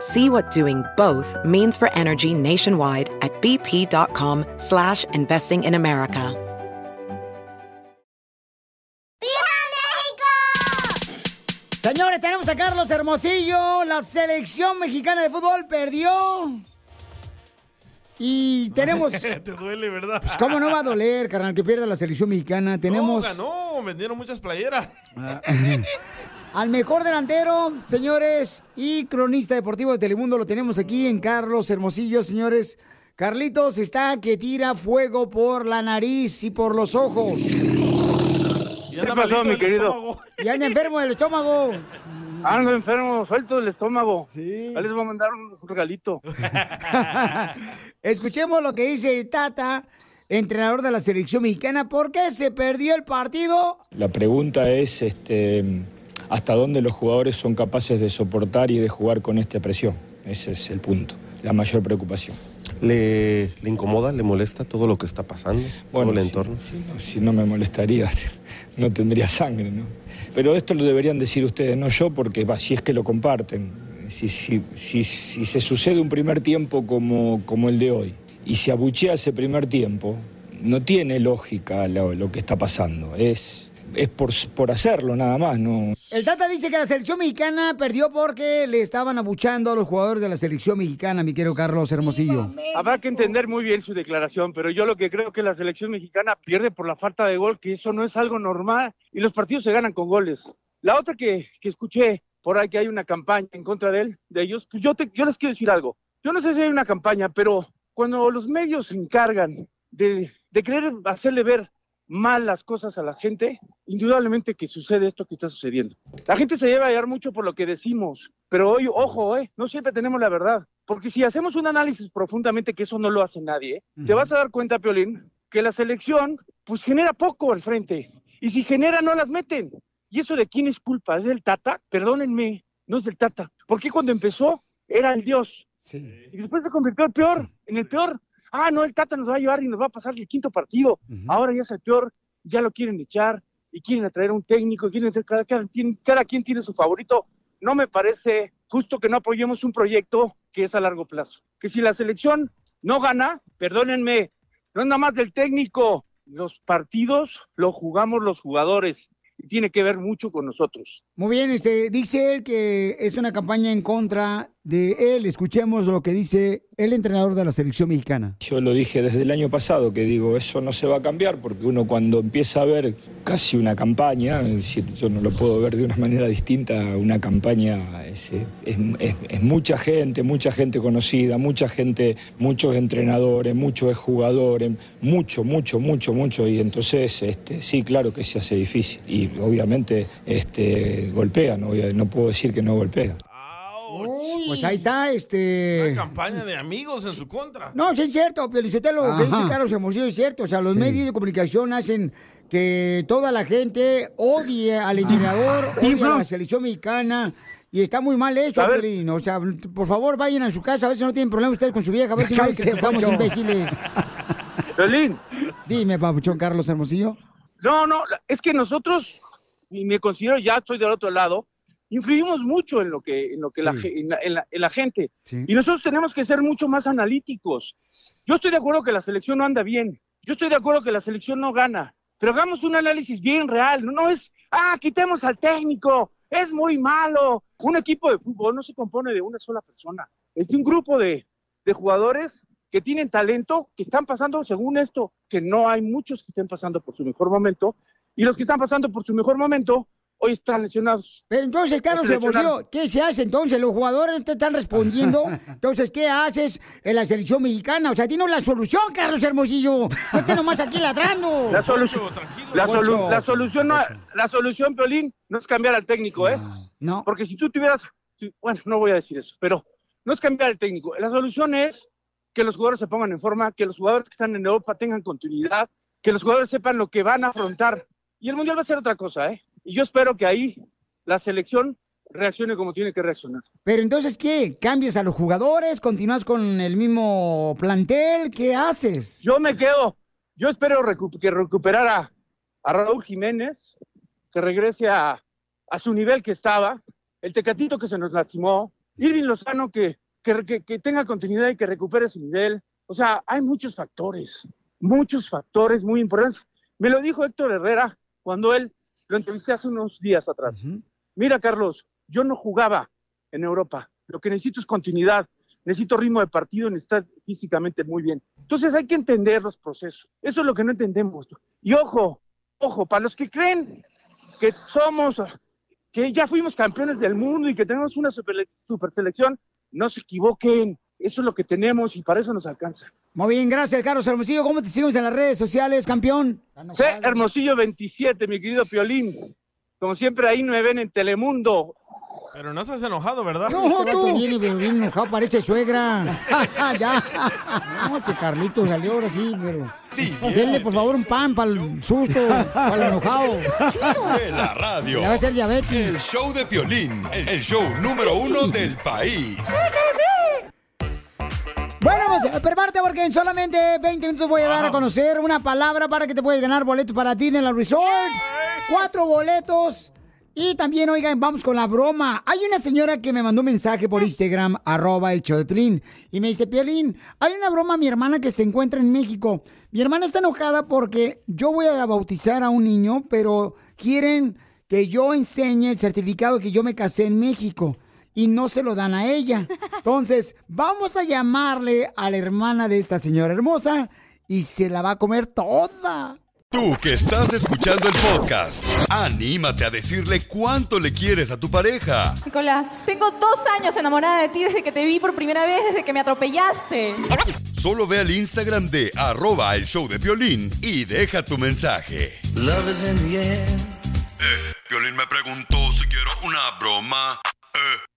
See what doing both means for energy nationwide at bp.com slash investing in America. Señores, tenemos a Carlos Hermosillo. La selección mexicana de fútbol perdió. Y tenemos. Te duele, ¿verdad? Pues, ¿cómo no va a doler, carnal, que pierda la selección mexicana? Tenemos. No, ganó, vendieron muchas playeras. Al mejor delantero, señores, y cronista deportivo de Telemundo lo tenemos aquí en Carlos Hermosillo, señores. Carlitos está que tira fuego por la nariz y por los ojos. ¿Qué pasó, mi querido? Y anda enfermo del estómago. Ando enfermo, suelto del estómago. Sí. Ahí les voy a mandar un regalito. Escuchemos lo que dice el Tata, entrenador de la selección mexicana. ¿Por qué se perdió el partido? La pregunta es este, hasta dónde los jugadores son capaces de soportar y de jugar con esta presión. Ese es el punto, la mayor preocupación. ¿Le, le incomoda, le molesta todo lo que está pasando, todo el si- entorno? Si, no, si no me molestaría, no tendría sangre, ¿no? Pero esto lo deberían decir ustedes, no yo, porque si es que lo comparten. Si, si, si, si se sucede un primer tiempo como, como el de hoy y se abuchea ese primer tiempo, no tiene lógica lo, lo que está pasando. Es, es por, por hacerlo nada más, ¿no? El Tata dice que la selección mexicana perdió porque le estaban abuchando a los jugadores de la selección mexicana, mi querido Carlos Hermosillo. Habrá que entender muy bien su declaración, pero yo lo que creo que la selección mexicana pierde por la falta de gol, que eso no es algo normal y los partidos se ganan con goles. La otra que, que escuché por ahí que hay una campaña en contra de él, de ellos, pues yo, te, yo les quiero decir algo. Yo no sé si hay una campaña, pero cuando los medios se encargan de, de querer hacerle ver mal las cosas a la gente, indudablemente que sucede esto que está sucediendo. La gente se lleva a hallar mucho por lo que decimos, pero hoy, ojo, eh, no siempre tenemos la verdad, porque si hacemos un análisis profundamente, que eso no lo hace nadie, ¿eh? te vas a dar cuenta, Piolín, que la selección, pues genera poco al frente, y si genera, no las meten. ¿Y eso de quién es culpa? ¿Es del Tata? Perdónenme, no es del Tata, porque cuando empezó era el Dios, y después se convirtió peor, en el peor. Ah, no, el Tata nos va a llevar y nos va a pasar el quinto partido. Ahora ya es el peor, ya lo quieren echar y quieren atraer a un técnico, quieren atraer- cada, cada, quien, cada quien tiene su favorito. No me parece justo que no apoyemos un proyecto que es a largo plazo. Que si la selección no gana, perdónenme, no es nada más del técnico. Los partidos los jugamos los jugadores y tiene que ver mucho con nosotros. Muy bien, este, dice él que es una campaña en contra de él. Escuchemos lo que dice el entrenador de la selección mexicana. Yo lo dije desde el año pasado, que digo, eso no se va a cambiar, porque uno cuando empieza a ver casi una campaña, yo no lo puedo ver de una manera distinta, una campaña es, es- mucha gente, mucha gente conocida, mucha gente, muchos entrenadores, muchos jugadores, mucho, mucho, mucho, mucho, y entonces este, sí, claro que se hace difícil, y obviamente este, golpea, no, no puedo decir que no golpea. Pues ahí está, este... Campaña de amigos en su contra. No, sí es cierto, Piolichotelo, lo que dice Carlos Hermosillo es cierto. O sea, los Sí. medios de comunicación hacen que toda la gente odie al entrenador, Sí, odie a la selección mexicana. Y está muy mal ver. Piolín. O sea, por favor, vayan a su casa, a ver si no tienen problemas ustedes con su vieja, a ver si no Cállese, criticamos Poncho. imbéciles. Violín. Dime, papuchón Carlos Hermosillo. No, no, es que nosotros, y me considero ya estoy del otro lado, influimos mucho en lo que, en lo que la, Sí. ge- en la, en la- en la gente. Sí. Y nosotros tenemos que ser mucho más analíticos. Yo estoy de acuerdo que la selección no anda bien. Yo estoy de acuerdo que la selección no gana. Pero hagamos un análisis bien real. No, es, ah, quitemos al técnico, es muy malo. Un equipo de fútbol no se compone de una sola persona. Es de un grupo de, de jugadores que tienen talento, que están pasando, según esto, que no hay muchos que estén pasando por su mejor momento, y los que están pasando por su mejor momento hoy están lesionados. Pero entonces, Carlos. Hermosillo, ¿qué se hace entonces? Los jugadores no te están respondiendo. Entonces, ¿qué haces en la selección mexicana? O sea, tienes la solución, Carlos Hermosillo. No estés nomás aquí ladrando. La, solución, la, solu- Poncho. la solución, no, la solución, Peolín, no es cambiar al técnico, ¿eh? No. Porque si tú tuvieras, bueno, no voy a decir eso, pero no es cambiar al técnico. La solución es que los jugadores se pongan en forma, que los jugadores que están en Europa tengan continuidad, que los jugadores sepan lo que van a afrontar. Y el Mundial va a ser otra cosa, ¿eh? Y yo espero que ahí la selección reaccione como tiene que reaccionar. Pero entonces, ¿qué? ¿Cambias a los jugadores? ¿Continúas con el mismo plantel? ¿Qué haces? Yo me quedo, yo espero recu- que recuperar a, a Raúl Jiménez, que regrese a, a su nivel que estaba, el Tecatito que se nos lastimó, Irving Lozano que, que, que- que tenga continuidad y que recupere su nivel. O sea, hay muchos factores, muchos factores muy importantes. Me lo dijo Héctor Herrera cuando él lo entrevisté hace unos días atrás. Mira, Carlos, yo no jugaba en Europa. Lo que necesito es continuidad. Necesito ritmo de partido, necesito estar físicamente muy bien. Entonces hay que entender los procesos. Eso es lo que no entendemos. Y ojo, ojo, para los que creen que somos, que ya fuimos campeones del mundo y que tenemos una super, super selección, no se equivoquen. Eso es lo que tenemos y para eso nos alcanza. Muy bien, gracias, Carlos Hermosillo. ¿Cómo te seguimos en las redes sociales, campeón? C. Hermosillo 27, mi querido Piolín. Como siempre, ahí me ven en Telemundo. Pero no estás enojado, ¿verdad? No, este vato viene pero bien enojado, parece suegra. ya. No, este Carlito salió ahora sí, pero... Denle, por favor, un pan para el susto, para el enojado. De la radio. Le va a hacer diabetes. El show de Piolín, el show número uno del país. Bueno, pues prepárate porque en solamente 20 minutos voy a dar a conocer una palabra para que te puedas ganar boletos para ti en la resort. Cuatro boletos. Y también, oigan, vamos con la broma. Hay una señora que me mandó un mensaje por Instagram, arroba el show de y me dice, Piolín, hay una broma a mi hermana que se encuentra en México. Mi hermana está enojada porque yo voy a bautizar a un niño, pero quieren que yo enseñe el certificado que yo me casé en México y no se lo dan a ella. Entonces, vamos a llamarle a la hermana de esta señora hermosa y se la va a comer toda. Tú que estás escuchando el podcast, anímate a decirle cuánto le quieres a tu pareja. Nicolás, tengo dos años enamorada de ti desde que te vi por primera vez, desde que me atropellaste. Solo ve al Instagram de arroba el show de Piolín y deja tu mensaje. Eh, Piolín me preguntó si quiero una broma. Eh,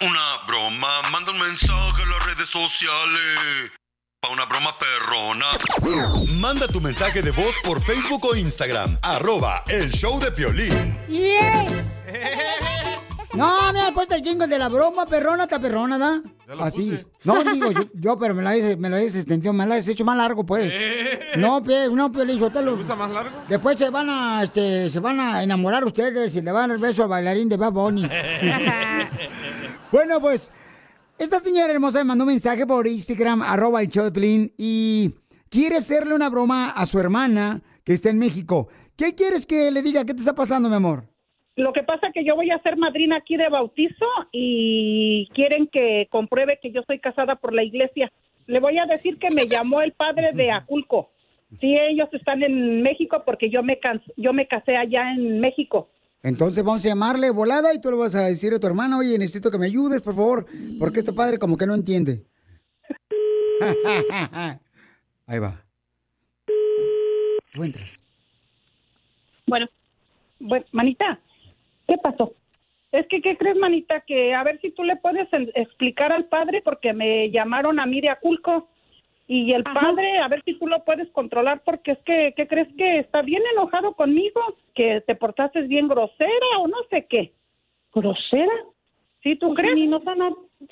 una broma. Manda un mensaje a las redes sociales. Pa' una broma perrona. Manda tu mensaje de voz por Facebook o Instagram. Arroba el show de Piolín. ¡Yes! No, me ha puesto el jingle de la broma, perrona, está perrona, ¿da? Así. No, digo, yo, yo, pero me lo has, me lo has extendido, me lo has hecho más largo, pues. No, pe, no, Piolín, suéltalo. ¿Te gusta más largo? Después se van a, este, se van a enamorar ustedes y le van a dar el beso al bailarín de Bad Bunny. bueno, pues, esta señora hermosa me mandó un mensaje por Instagram, arroba el Piolín, y quiere hacerle una broma a su hermana que está en México. ¿Qué quieres que le diga? ¿Qué te está pasando, mi amor? Lo que pasa es que yo voy a ser madrina aquí de bautizo y quieren que compruebe que yo soy casada por la iglesia. Le voy a decir que me llamó el padre de Aculco. Sí, ellos están en México porque yo me yo me casé allá en México. Entonces vamos a llamarle volada y tú le vas a decir a tu hermana, oye, necesito que me ayudes, por favor, porque este padre como que no entiende. Ahí va. Tú entras. Bueno, bueno, manita, ¿qué pasó? Es que, ¿qué crees, manita? Que a ver si tú le puedes explicar al padre porque me llamaron a mí de Aculco y el padre, a ver si tú lo puedes controlar porque es que, ¿qué crees que está bien enojado conmigo? Que te portaste bien grosera o no sé qué. ¿Grosera? ¿Sí, tú crees? ni nos han,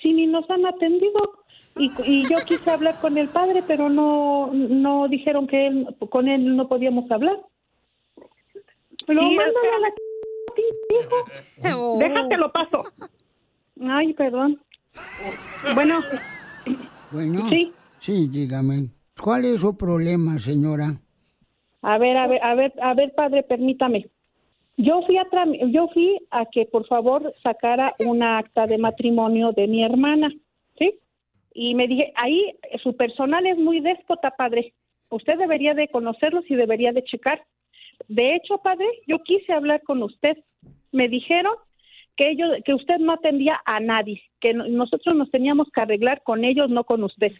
sí, ni nos han atendido. Y, y yo quise hablar con el padre, pero no, no dijeron que él, con él no podíamos hablar. Pero Sí, mándalo a la hijo. Déjate lo paso. Ay, perdón. Bueno, Bueno. Sí. Sí, dígame. ¿Cuál es su problema, señora? A ver, a ver, a ver, a ver, padre, permítame. Yo fui a yo fui a que por favor sacara una acta de matrimonio de mi hermana, ¿sí? y me dije, ahí su personal es muy déspota, padre. Usted debería de conocerlos y debería de checar. De hecho, padre, yo quise hablar con usted. Me dijeron que ellos, que usted no atendía a nadie, que no- nosotros nos teníamos que arreglar con ellos, no con usted.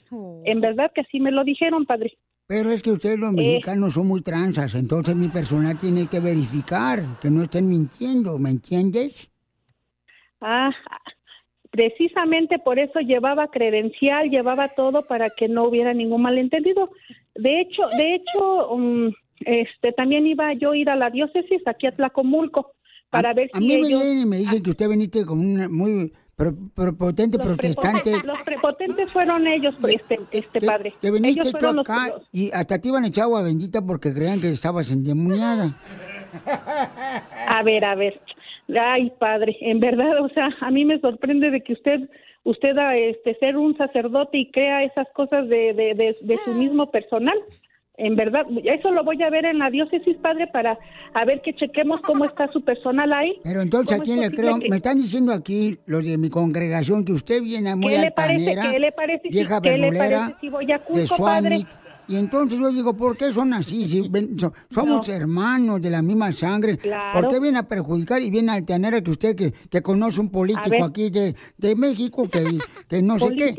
En verdad que así me lo dijeron, padre. Pero es que ustedes los mexicanos son muy tranzas, entonces mi personal tiene que verificar que no estén mintiendo, ¿me entiendes? Ah, precisamente por eso llevaba credencial, llevaba todo para que no hubiera ningún malentendido. De hecho, de hecho, um, este, también iba yo a ir a la diócesis aquí a Tlacomulco para ver A mí me vienen y me dicen que usted veniste con una muy prepotente protestante. Los prepotentes fueron ellos, este, este padre. Que viniste ellos tú acá los- y hasta te iban a echar agua bendita porque creían que estabas endemoniada. A ver, a ver. Ay, padre, en verdad, o sea, a mí me sorprende de que usted, usted, a, este, ser un sacerdote y crea esas cosas de, de, de, de su mismo personal. En verdad, eso lo voy a ver en la diócesis, padre, para a ver que chequemos cómo está su personal ahí. Pero entonces, ¿a ¿Cómo es quién le creo? que- Me están diciendo aquí los de mi congregación que usted viene muy ¿Qué le parece? altanera, ¿Qué le parece? vieja ¿Qué le parece si voy a de Cusco, padre? Suamit. Y entonces yo digo, ¿por qué son así? Si somos hermanos de la misma sangre. Claro. ¿Por qué viene a perjudicar y viene a altanera que usted que, que conoce un político aquí de, de México que, que no sé qué?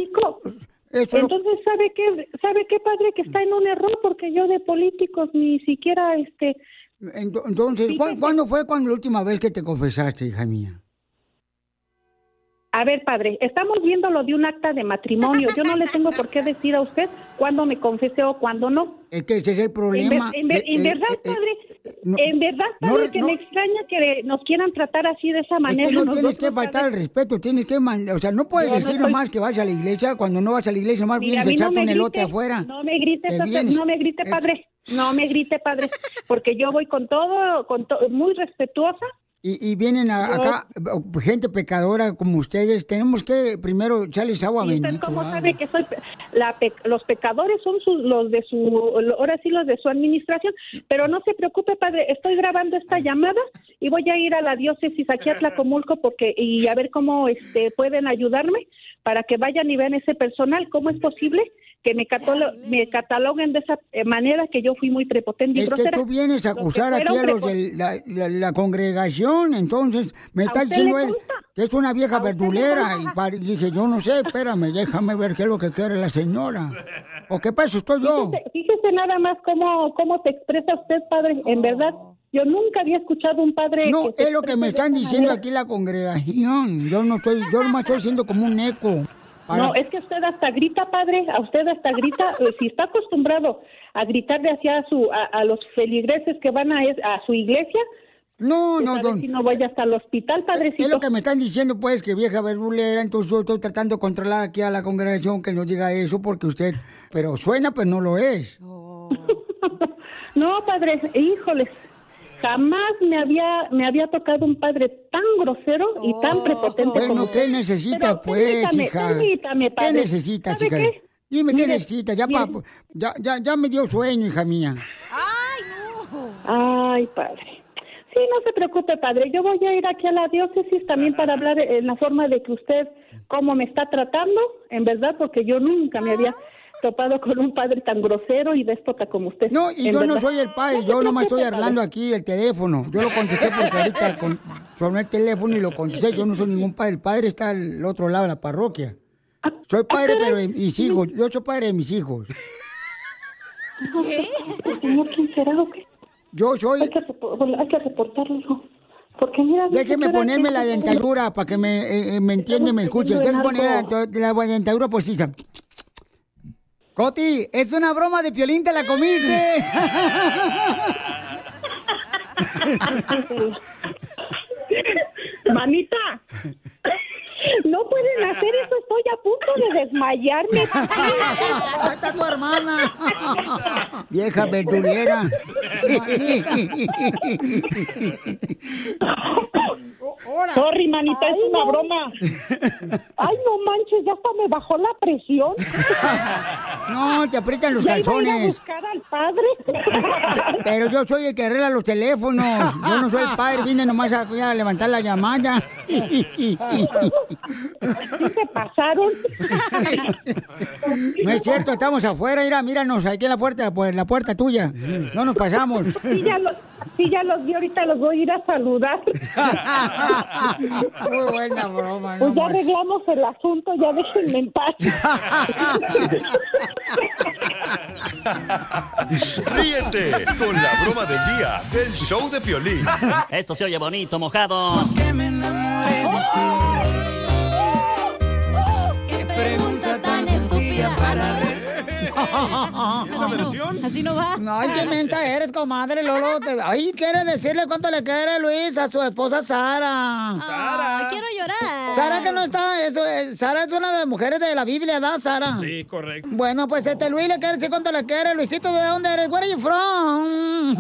Entonces, ¿sabe qué, ¿sabe qué, padre? Que está en un error porque yo de políticos ni siquiera, este... Ento- Entonces, ¿cuán- ¿cuándo fue cuando la última vez que te confesaste, hija mía? A ver, padre, estamos viendo lo de un acta de matrimonio. Yo no le tengo por qué decir a usted cuándo me confesé o cuándo no. Es que ese es el En, ver- problema. en ver- Eh, en eh, verdad, eh, eh, padre, no- en verdad, no padre, re- que no- me extraña que nos quieran tratar así de esa Es manera. que no nosotros, tienes que faltar al respeto, tienes que o sea, no puedes no decir estoy- nomás que vas a la iglesia cuando no vas a la iglesia, nomás Mira, vienes a no echarte un elote grite, afuera. No me grite, Te padre, vienes. no me grite, Eh, padre. No me grite, padre, porque yo voy con todo, con to- muy respetuosa. Y, y vienen a- acá eh, gente pecadora como ustedes, tenemos que primero echarles agua ¿Y usted bendita. cómo sabe que soy la pe- los pecadores son sus- los de su ahora sí los de su administración, pero no se preocupe, padre, estoy grabando esta llamada y voy a ir a la diócesis aquí a Tlacomulco porque y a ver cómo este pueden ayudarme para que vayan y vean ese personal, cómo es posible que me, catalo- me cataloguen de esa eh, manera que yo fui muy prepotente y Es que tú vienes a acusar aquí a los de la, la- la congregación, entonces me ¿A está diciendo él que es una vieja ¿A usted le verdulera. Y dije, yo no sé, espérame, déjame ver qué es lo que quiere la señora. ¿O qué pasa? Estoy yo. Fíjese, fíjese nada más cómo, cómo se expresa usted, padre. En verdad, yo nunca había escuchado un padre. No, que es lo que me están diciendo manera. aquí la congregación. Yo no estoy, yo nomás estoy siendo como un eco. No, es que usted hasta grita, padre, a usted hasta grita, eh, si está acostumbrado a gritarle hacia su, a, a los feligreses que van a, es- a su iglesia, No, pues no, a ver don- si no vaya hasta el hospital, padrecito. Es lo que me están diciendo, pues, que vieja verdulera, entonces yo estoy tratando de controlar aquí a la congregación que no diga eso porque usted, pero suena, pero no lo es. No, padre, híjoles, jamás me había, me había tocado un padre tan grosero y tan prepotente como Bueno, ¿qué usted. necesita, Pero pues, permítame, hija? permítame, ¿Qué padre. ¿Sabe hija? qué? Dime, ¿qué Mire, necesitas? Ya, pa- ya, ya, ya me dio sueño, hija mía. Ay, padre. Sí, no se preocupe, padre. Yo voy a ir aquí a la diócesis también para hablar en la forma de que usted, cómo me está tratando, en verdad, porque yo nunca me había topado con un padre tan grosero y déspota como usted. No, y yo no soy el padre, yo nomás estoy padre. aquí el teléfono. Yo lo contesté porque ahorita con, sonó el teléfono y lo contesté. Yo no soy ningún padre, el padre está al otro lado de la parroquia. Soy padre, pero de mis hijos. Yo soy padre de mis hijos. ¿Qué? ¿El señor quién será o qué? Yo soy... Hay que, repo- hay que reportarlo, hijo. Porque mira... Déjeme ponerme la dentadura para que me, eh, eh, me entienda y me escuche. Déjeme poner la, la dentadura postiza. Coti, es una broma de piolín, te la comiste. Manita, no pueden hacer eso, estoy a punto de desmayarme. Ahí está tu hermana. Vieja verdulera. Sorry, manita, es una broma. Ay, no manches, ya hasta me bajó la presión. No, te aprietan los Ya iba a ir a calzones. buscar al padre. Pero yo soy el que arregla los teléfonos. Yo no soy el padre, vine nomás a, a levantar la llamada. se pasaron? No es cierto, estamos afuera, mira, míranos, aquí en la puerta, pues la puerta tuya. No nos pasamos. Sí, ya los, sí, ya los vi, ahorita los voy a ir a saludar. Muy buena broma, Pues no ya más. arreglamos el asunto, ya déjenme en paz. Ríete con la broma del día del show de Piolín. Esto se oye bonito, mojado. Qué sencilla para Así no va. Ay, qué mensa eres, comadre Lolo. Te- Ay, quiere decirle cuánto le quiere Luis a su esposa Sara. Sara. quiero llorar. Sara que no está, eso, es- Sara es una de las mujeres de la Biblia, ¿da, Sara? Sí, correcto. Bueno, pues este Luis le quiere decir cuánto le quiere. Luisito, ¿de dónde eres? Where are you from?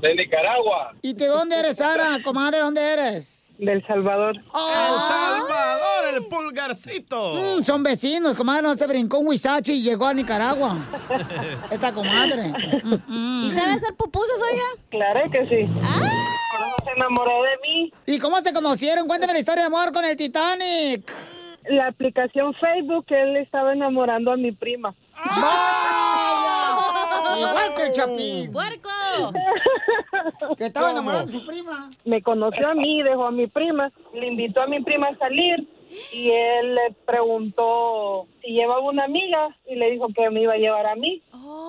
De Nicaragua. ¿Y de dónde eres, Sara? Comadre, ¿dónde eres? Del Salvador. El Salvador, el pulgarcito. Mm, son vecinos, comadre, no se brincó un huizache y llegó a Nicaragua. Esta comadre. ¿Y sabe hacer pupusas, oiga? Claro que sí. Eso se enamoró de mí. ¿Y cómo se conocieron? Cuéntame la historia de amor con el Titanic. La aplicación Facebook, él estaba enamorando a mi prima. Igual que el Chapín. ¡Puerco! Que estaba ¿Cómo? enamorado de su prima. Me conoció a mí, dejó a mi prima, le invitó a mi prima a salir y él le preguntó si llevaba una amiga y le dijo que me iba a llevar a mí.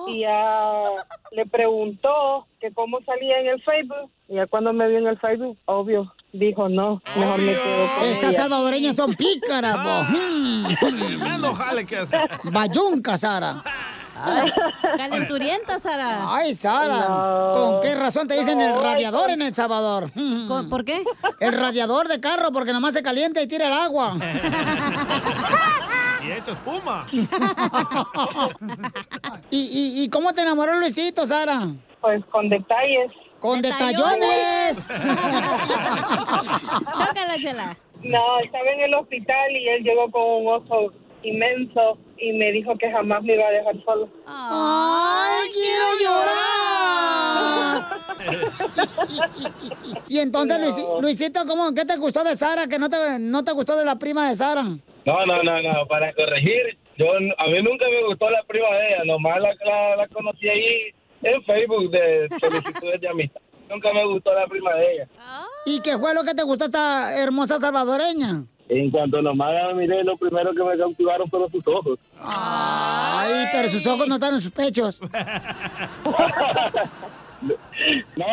Y ya le preguntó que cómo salía en el Facebook. Y ya cuando me vio en el Facebook, obvio, dijo no, mejor me quedo con Estas ella. salvadoreñas son pícaras, jale que. Bayunca, Sara. Ay. Calenturienta, Sara. Ay, Sara, No. ¿con qué razón te dicen el radiador en El Salvador? ¿Por qué? El radiador de carro, porque nomás se calienta y tira el agua. Y hecho espuma. ¿Y, y, y cómo te enamoró Luisito, Sara? Pues con detalles. ¡Con detallones! Chócala, chela. No, estaba en el hospital y él llegó con un oso inmenso y me dijo que jamás me iba a dejar solo. ¡Ay, quiero llorar! y entonces, Luisi- Luisito, ¿cómo, ¿qué te gustó de Sara que no te, no te gustó de la prima de Sara? No, no, no, no, para corregir, yo a mí nunca me gustó la prima de ella, nomás la, la, la conocí ahí en Facebook de solicitudes de amistad. Nunca me gustó la prima de ella. ¿Y qué fue lo que te gustó esta hermosa salvadoreña? En cuanto nomás la miré, lo primero que me cautivaron fueron sus ojos. Ay, pero sus ojos no están en sus pechos. No,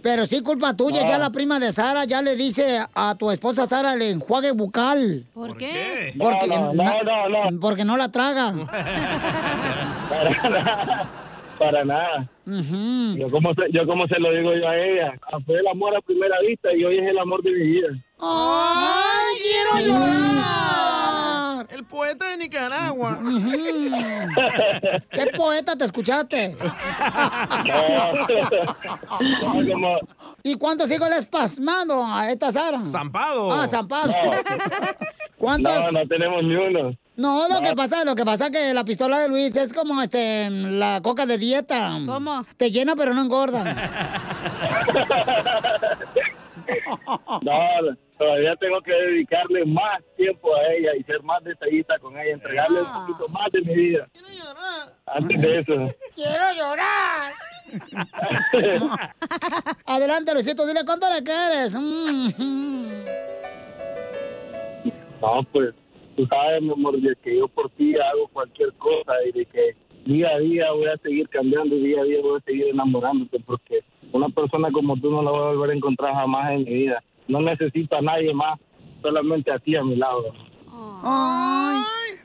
Pero sí, culpa tuya, No. ya la prima de Sara ya le dice a tu esposa Sara el enjuague bucal. ¿Por qué? Porque No, no, no, no, Porque no la traga. para nada. Yo como se, yo como se lo digo yo a ella, fue el amor a primera vista y hoy es el amor de mi vida. ¡Ay, quiero llorar! El poeta de Nicaragua. ¿Qué poeta te escuchaste? No, como- ¿Y cuántos hijos le has pasmado a esta Sara? Zampado. Ah, zampado. No. ¿Cuántos? No, no tenemos ni uno. No, lo No. que pasa, lo que pasa es que la pistola de Luis es como este la coca de dieta. ¿Cómo? Te llena pero no engorda. No, todavía tengo que dedicarle más tiempo a ella y ser más detallista con ella, entregarle un poquito más de mi vida. Antes de eso. ¡Quiero llorar! Adelante, Luisito, dile cuánto le quieres. Mm. No, pues, tú sabes, mi amor, de que yo por ti hago cualquier cosa y de que día a día voy a seguir cambiando y día a día voy a seguir enamorándote porque una persona como tú no la voy a volver a encontrar jamás en mi vida. No necesito a nadie más, solamente a ti a mi lado. Ay.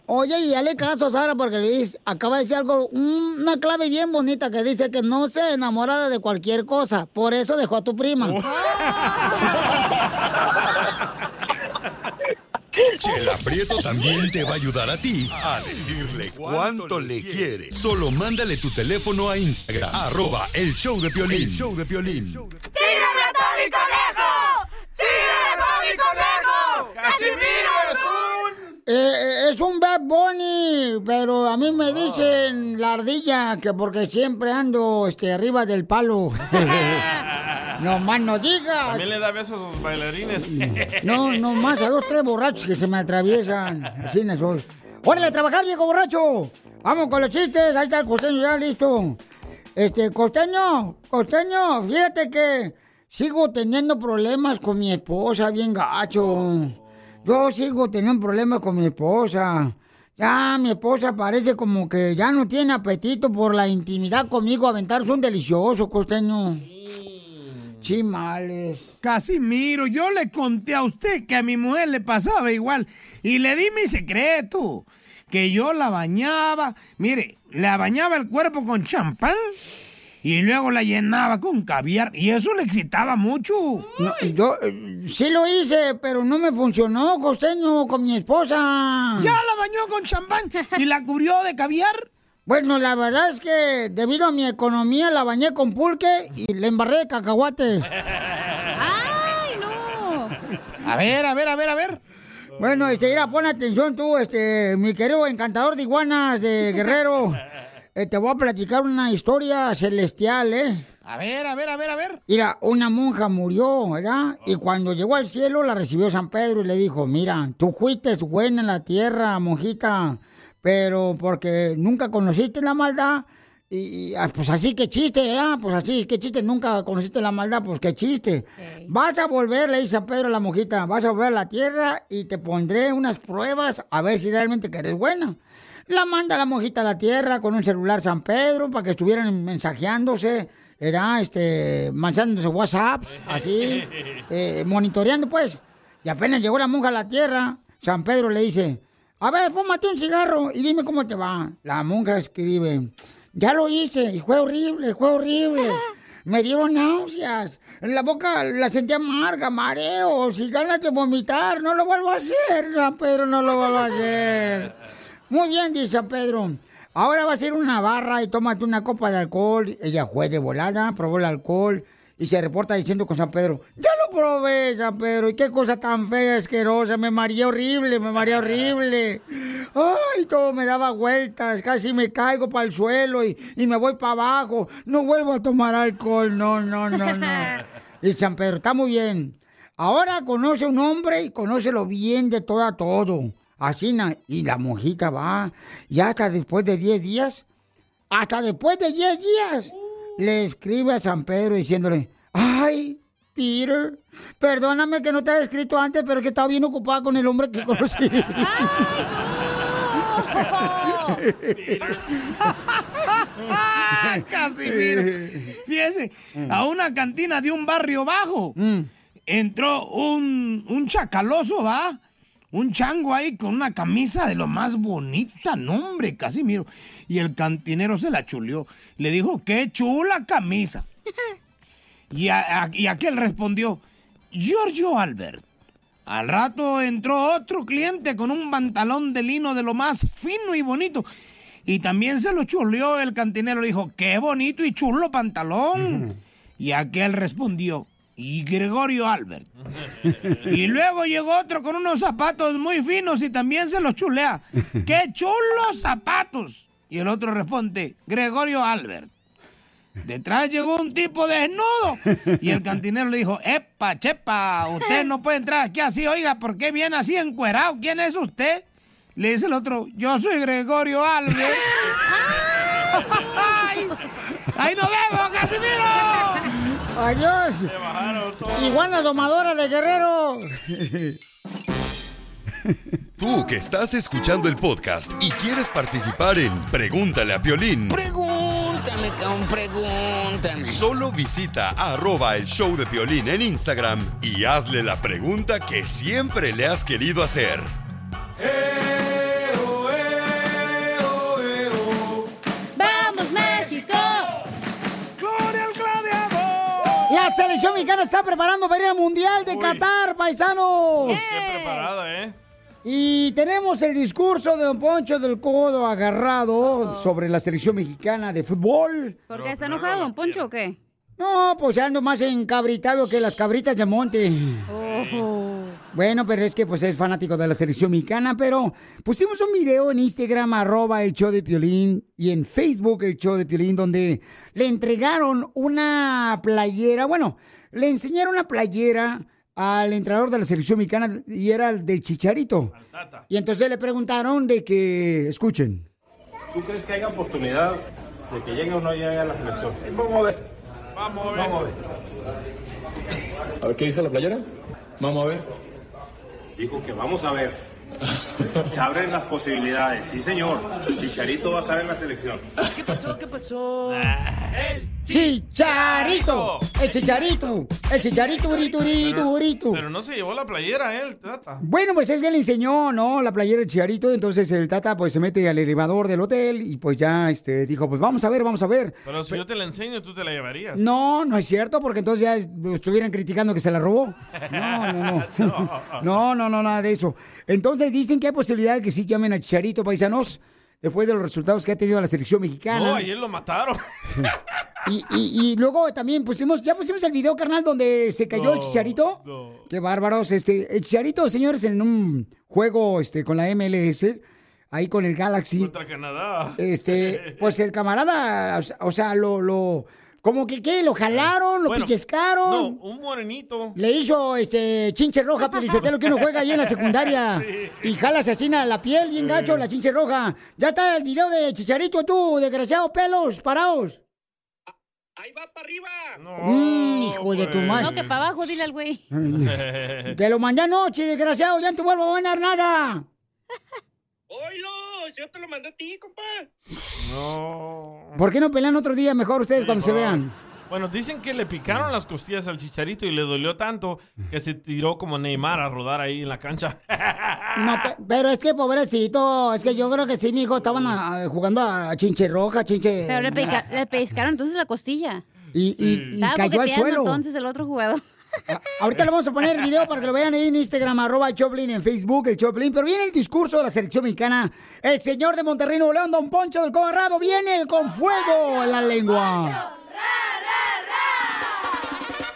Oye, y dale caso, Sara, porque Luis acaba de decir algo, un- una clave bien bonita que dice que no se enamora de cualquier cosa. Por eso dejó a tu prima. Chela Prieto también te va a ayudar a ti a decirle cuánto le quiere. Solo mándale tu teléfono a Instagram, arroba el show de Piolín. show de Piolín. ¡Tírame a Tony Conejo! ¡Tírame a Tony Conejo! ¡Casimiro es un... Eh, es un Bad Bunny, pero a mí me dicen la ardilla que porque siempre ando este, arriba del palo. No más no digas. También le da besos a sus bailarines. No, no más a dos, tres borrachos que se me atraviesan. Así no soy. ¡Órale a trabajar, viejo borracho! Vamos con los chistes. Ahí está el costeño ya listo. Este, costeño, costeño, fíjate que sigo teniendo problemas con mi esposa, bien gacho. Yo sigo teniendo problemas con mi esposa. Ya, mi esposa parece como que ya no tiene apetito por la intimidad conmigo, aventarse un delicioso, costeño. Chimales. Casimiro, yo le conté a usted que a mi mujer le pasaba igual y le di mi secreto, que yo la bañaba, mire, la bañaba el cuerpo con champán y luego la llenaba con caviar y eso le excitaba mucho. No, yo eh, sí lo hice, pero no me funcionó, costeño, con mi esposa. Ya la bañó con champán y la cubrió de caviar. Bueno, la verdad es que debido a mi economía la bañé con pulque y le embarré de cacahuates. ¡Ay, no! A ver, a ver, a ver, a ver. Bueno, este, mira, pon atención tú, este, mi querido encantador de iguanas de Guerrero. Eh, te voy a platicar una historia celestial, ¿eh? A ver, a ver, a ver, a ver. Mira, una monja murió, ¿verdad? Y cuando llegó al cielo la recibió San Pedro y le dijo, mira, tú fuiste buena en la tierra, monjita, pero porque nunca conociste la maldad, y, y, ah, pues así que chiste, ¿verdad? Pues así, que chiste, nunca conociste la maldad, pues qué chiste. Vas a volver, le dice San Pedro a la monjita, vas a volver a la tierra y te pondré unas pruebas a ver si realmente que eres buena. La manda la monjita a la tierra con un celular San Pedro para que estuvieran mensajeándose, ¿verdad? Este, mandándose WhatsApps, así, eh, monitoreando pues. Y apenas llegó la monja a la tierra, San Pedro le dice, a ver, fúmate un cigarro y dime cómo te va. La monja escribe, ya lo hice y fue horrible, fue horrible. Me dieron náuseas. En la boca la sentí amarga, mareos y ganas de vomitar. No lo vuelvo a hacer, San Pedro, no lo vuelvo a hacer. Muy bien, dice San Pedro. Ahora va a ser una barra y tómate una copa de alcohol. Ella fue de volada, probó el alcohol y se reporta diciendo con San Pedro, ya lo probé, San Pedro, y qué cosa tan fea, asquerosa, me mareé horrible, me mareé horrible. Ay, todo me daba vueltas, casi me caigo para el suelo y, y me voy para abajo. No vuelvo a tomar alcohol, no, no, no, no. Y San Pedro, está muy bien. Ahora conoce un hombre y conócelo bien de todo a todo. Así, na- y la monjita va, y hasta después de 10 días, hasta después de 10 días, le escribe a San Pedro diciéndole, ay, Peter, perdóname que no te haya escrito antes, pero que estaba bien ocupada con el hombre que conocí. Casimiro. Fíjese, a una cantina de un barrio bajo entró un, un chacaloso, ¿va? Un chango ahí con una camisa de lo más bonita, no hombre, Casimiro. Y el cantinero se la chuleó. Le dijo, qué chula camisa. Y, a- a- y aquel respondió, Giorgio Albert. Al rato entró otro cliente con un pantalón de lino de lo más fino y bonito. Y también se lo chuleó el cantinero. Le dijo, qué bonito y chulo pantalón. Y aquel respondió, y Gregorio Albert. Y luego llegó otro con unos zapatos muy finos y también se los chulea. ¡Qué chulos zapatos! Y el otro responde, Gregorio Albert. Detrás llegó un tipo desnudo y el cantinero le dijo, ¡Epa, chepa! Usted no puede entrar aquí así, oiga, ¿por qué viene así encuerado? ¿Quién es usted? Le dice el otro, yo soy Gregorio Albert. ¡Ay! ¡Ahí nos vemos, Casimiro! ¡Adiós! Iguana domadora de Guerrero. Tú que estás escuchando el podcast y quieres participar en Pregúntale a Piolín, Pregúntame, cabrón, pregúntame. solo visita arroba el show de Piolín en Instagram y hazle la pregunta que siempre le has querido hacer. ¡Vamos, selección mexicana está preparando para ir al Mundial de Qatar, paisanos. Qué preparada, ¿eh? Y tenemos el discurso de Don Poncho del Codo agarrado sobre la selección mexicana de fútbol. ¿Por qué está enojado, don Poncho, o qué? No, pues ando más encabritado que las cabritas de monte. Oh. Bueno, pero es que pues es fanático de la selección mexicana, pero pusimos un video en Instagram, arroba el show de Piolín, y en Facebook el show de Piolín, donde le entregaron una playera, bueno, le enseñaron una playera al entrenador de la selección mexicana y era el del Chicharito. Y entonces le preguntaron de que, escuchen. ¿Tú crees que haya oportunidad de que llegue o no llegue a la selección? Vamos a ver. Vamos a ver. Vamos a ver. A ver, ¿qué dice la playera? Vamos a ver. Dijo que vamos a ver. Se abren las posibilidades. Sí, señor. Chicharito va a estar en la selección. ¿Qué pasó? ¿Qué pasó? ¡Chicharito! ¡El chicharito! ¡El chicharito, burito, burito! Pero no se llevó la playera él, Tata. Bueno, pues es que le enseñó, ¿no? La playera del Chicharito, entonces el Tata pues se mete al elevador del hotel y pues ya este, dijo, pues vamos a ver, vamos a ver. Pero si yo te la enseño, tú te la llevarías. No, no es cierto, porque entonces ya estuvieran criticando que se la robó. No, no, no. No, no, no, nada de eso. Entonces dicen que hay posibilidad de que sí llamen a Chicharito, paisanos, después de los resultados que ha tenido la selección mexicana. No, ayer lo mataron. Y, y- y luego también pusimos, ya pusimos el video, carnal, donde se cayó el No, Chicharito. Qué bárbaros. Este, el Chicharito, señores, en un juego este, con la MLS, ahí con el Galaxy. Contra Canadá. Este, pues el camarada, o sea- o sea, lo, lo, como que, ¿qué? Lo jalaron, lo Bueno, pellizcaron. No, un morenito. Le hizo este chinche roja, Pelizotelo, que uno juega ahí en la secundaria. Y jala asesina la piel, bien gacho, la chinche roja. Ya está el video de Chicharito, tú, desgraciado, pelos, paraos. Mm, hijo de tu madre. No, que para abajo, dile al güey. Te lo mandé anoche, desgraciado, ya no te vuelvo a mandar nada. ¡Oilo! Yo te lo mandé a ti, compa. No. ¿Por qué no pelean otro día mejor ustedes cuando se vean? Bueno, dicen que le picaron las costillas al chicharito y le dolió tanto que se tiró como Neymar a rodar ahí en la cancha. No, pe- pero es que pobrecito, es que yo creo que sí, mi hijo, estaban ah, jugando a chinche roja, chinche... Pero le, pellizcaron entonces la costilla. Y, y- y Estaba cayó al suelo. entonces el otro jugador. Ahorita le vamos a poner el video para que lo vean ahí en Instagram, arroba Choplin, en Facebook, el Choplin. Pero viene el discurso de la selección mexicana. El señor de Monterrey, Nuevo León, Don Poncho del Cogarrado, viene con fuego en la lengua.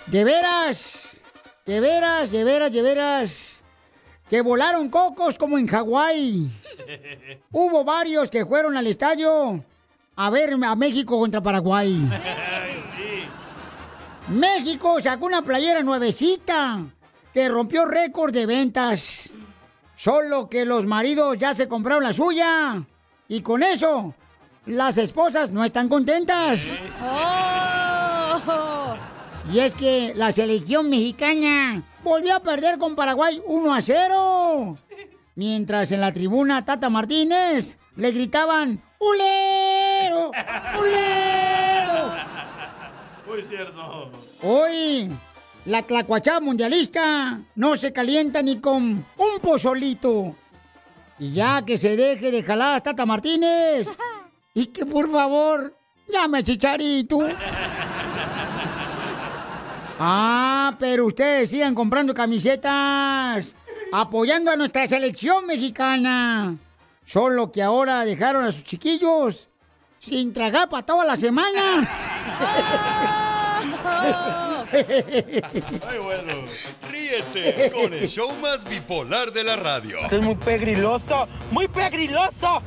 De veras, de veras, de veras, de veras, que volaron cocos como en Hawái. Hubo varios que fueron al estadio a ver a México contra Paraguay. México sacó una playera nuevecita que rompió récord de ventas. Solo que los maridos ya se compraron la suya. Y con eso, las esposas no están contentas. Y es que la selección mexicana volvió a perder con Paraguay 1 a 0. Mientras en la tribuna Tata Martínez le gritaban ¡Ulero! ¡Ulero! Muy cierto. Hoy, la tlacuachá mundialista no se calienta ni con un pozolito. Y ya que se deje de jalar a Tata Martínez. Y que por favor, llame a Chicharito. Ah, pero ustedes sigan comprando camisetas, apoyando a nuestra selección mexicana. Solo que ahora dejaron a sus chiquillos sin tragar para toda la semana. Ay, bueno. Ríete con el show más bipolar de la radio. Esto es muy pegriloso, muy pegriloso.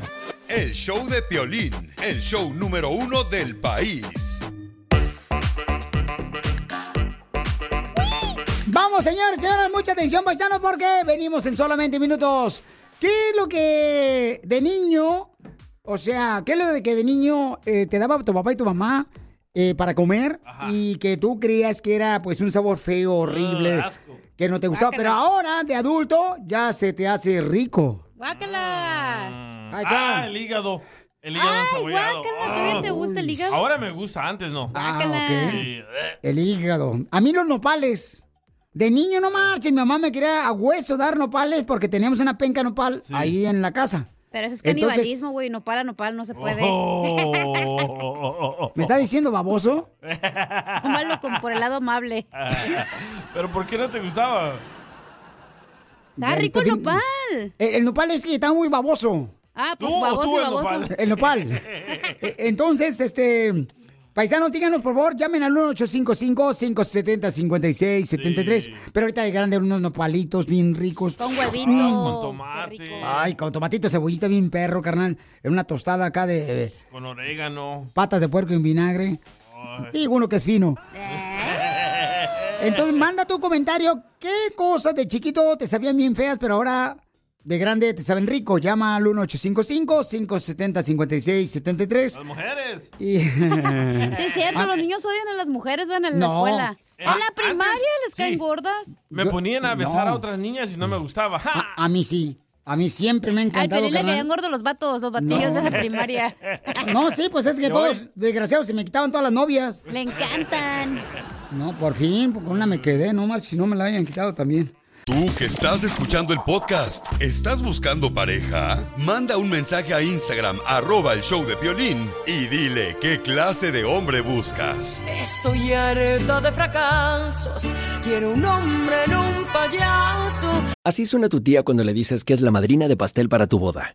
El show de Piolín, el show número uno del país. Vamos, señores, señoras, mucha atención, paisanos, porque venimos en solamente minutos. ¿Qué es lo que de niño, o sea, qué es lo de que de niño eh, te daba tu papá y tu mamá eh, para comer y que tú creías que era pues un sabor feo, horrible, Ah, que no te gustaba, pero ahora de adulto ya se te hace rico. ¡Guácala! Ay. Ah, el hígado. El hígado encebollado. guácala, ¿todavía te gusta el hígado? Ahora me gusta, antes no. Ah, ok. Sí, eh. El hígado. A mí los nopales. De niño no marches, mi mamá me quería a hueso dar nopales porque teníamos una penca nopal ahí en la casa. Pero eso es canibalismo, güey. No para, no para, no se puede. Oh. ¿Me está diciendo baboso? Tómalo con, por el lado amable. Pero ¿por qué no te gustaba? Está rico el nopal. El, el nopal es que está muy baboso. Ah, pues ¿Tú baboso tú el baboso. nopal? El nopal. Eh, Entonces, este. Paisanos, díganos, por favor, llamen al 1-855-570-5673. Pero ahorita de grande unos nopalitos bien ricos. Con huevito. Con tomate. Ay, con tomatito, cebollita bien perro, carnal. En una tostada acá de eh, Con orégano. patas de puerco en vinagre. Y uno que es fino. Entonces, manda tu comentario. ¿Qué cosas de chiquito te sabían bien feas, pero ahora de grande te saben rico? Llama al 1855-570-5673. Las mujeres. Y... Sí, es cierto, los niños odian a las mujeres, van a la Ah. No. escuela. En la primaria les caen gordas. Me Yo- ponían a besar no. a otras niñas y no me gustaba. ¡Ja! A mí sí. A mí siempre me ha Al encantado. Pelín le caían gordos los vatos, los batillos No. de la primaria. No, sí, pues es que Yo, todos, desgraciados, se me quitaban todas las novias. Le encantan. No, por fin, con una me quedé, no más, si no me la hayan quitado también. Tú que estás escuchando el podcast, ¿estás buscando pareja? Manda un mensaje a Instagram, arroba el show de Piolín, y dile qué clase de hombre buscas. Estoy harta de fracasos. Quiero un hombre en un payaso. Así suena tu tía cuando le dices que es la madrina de pastel para tu boda.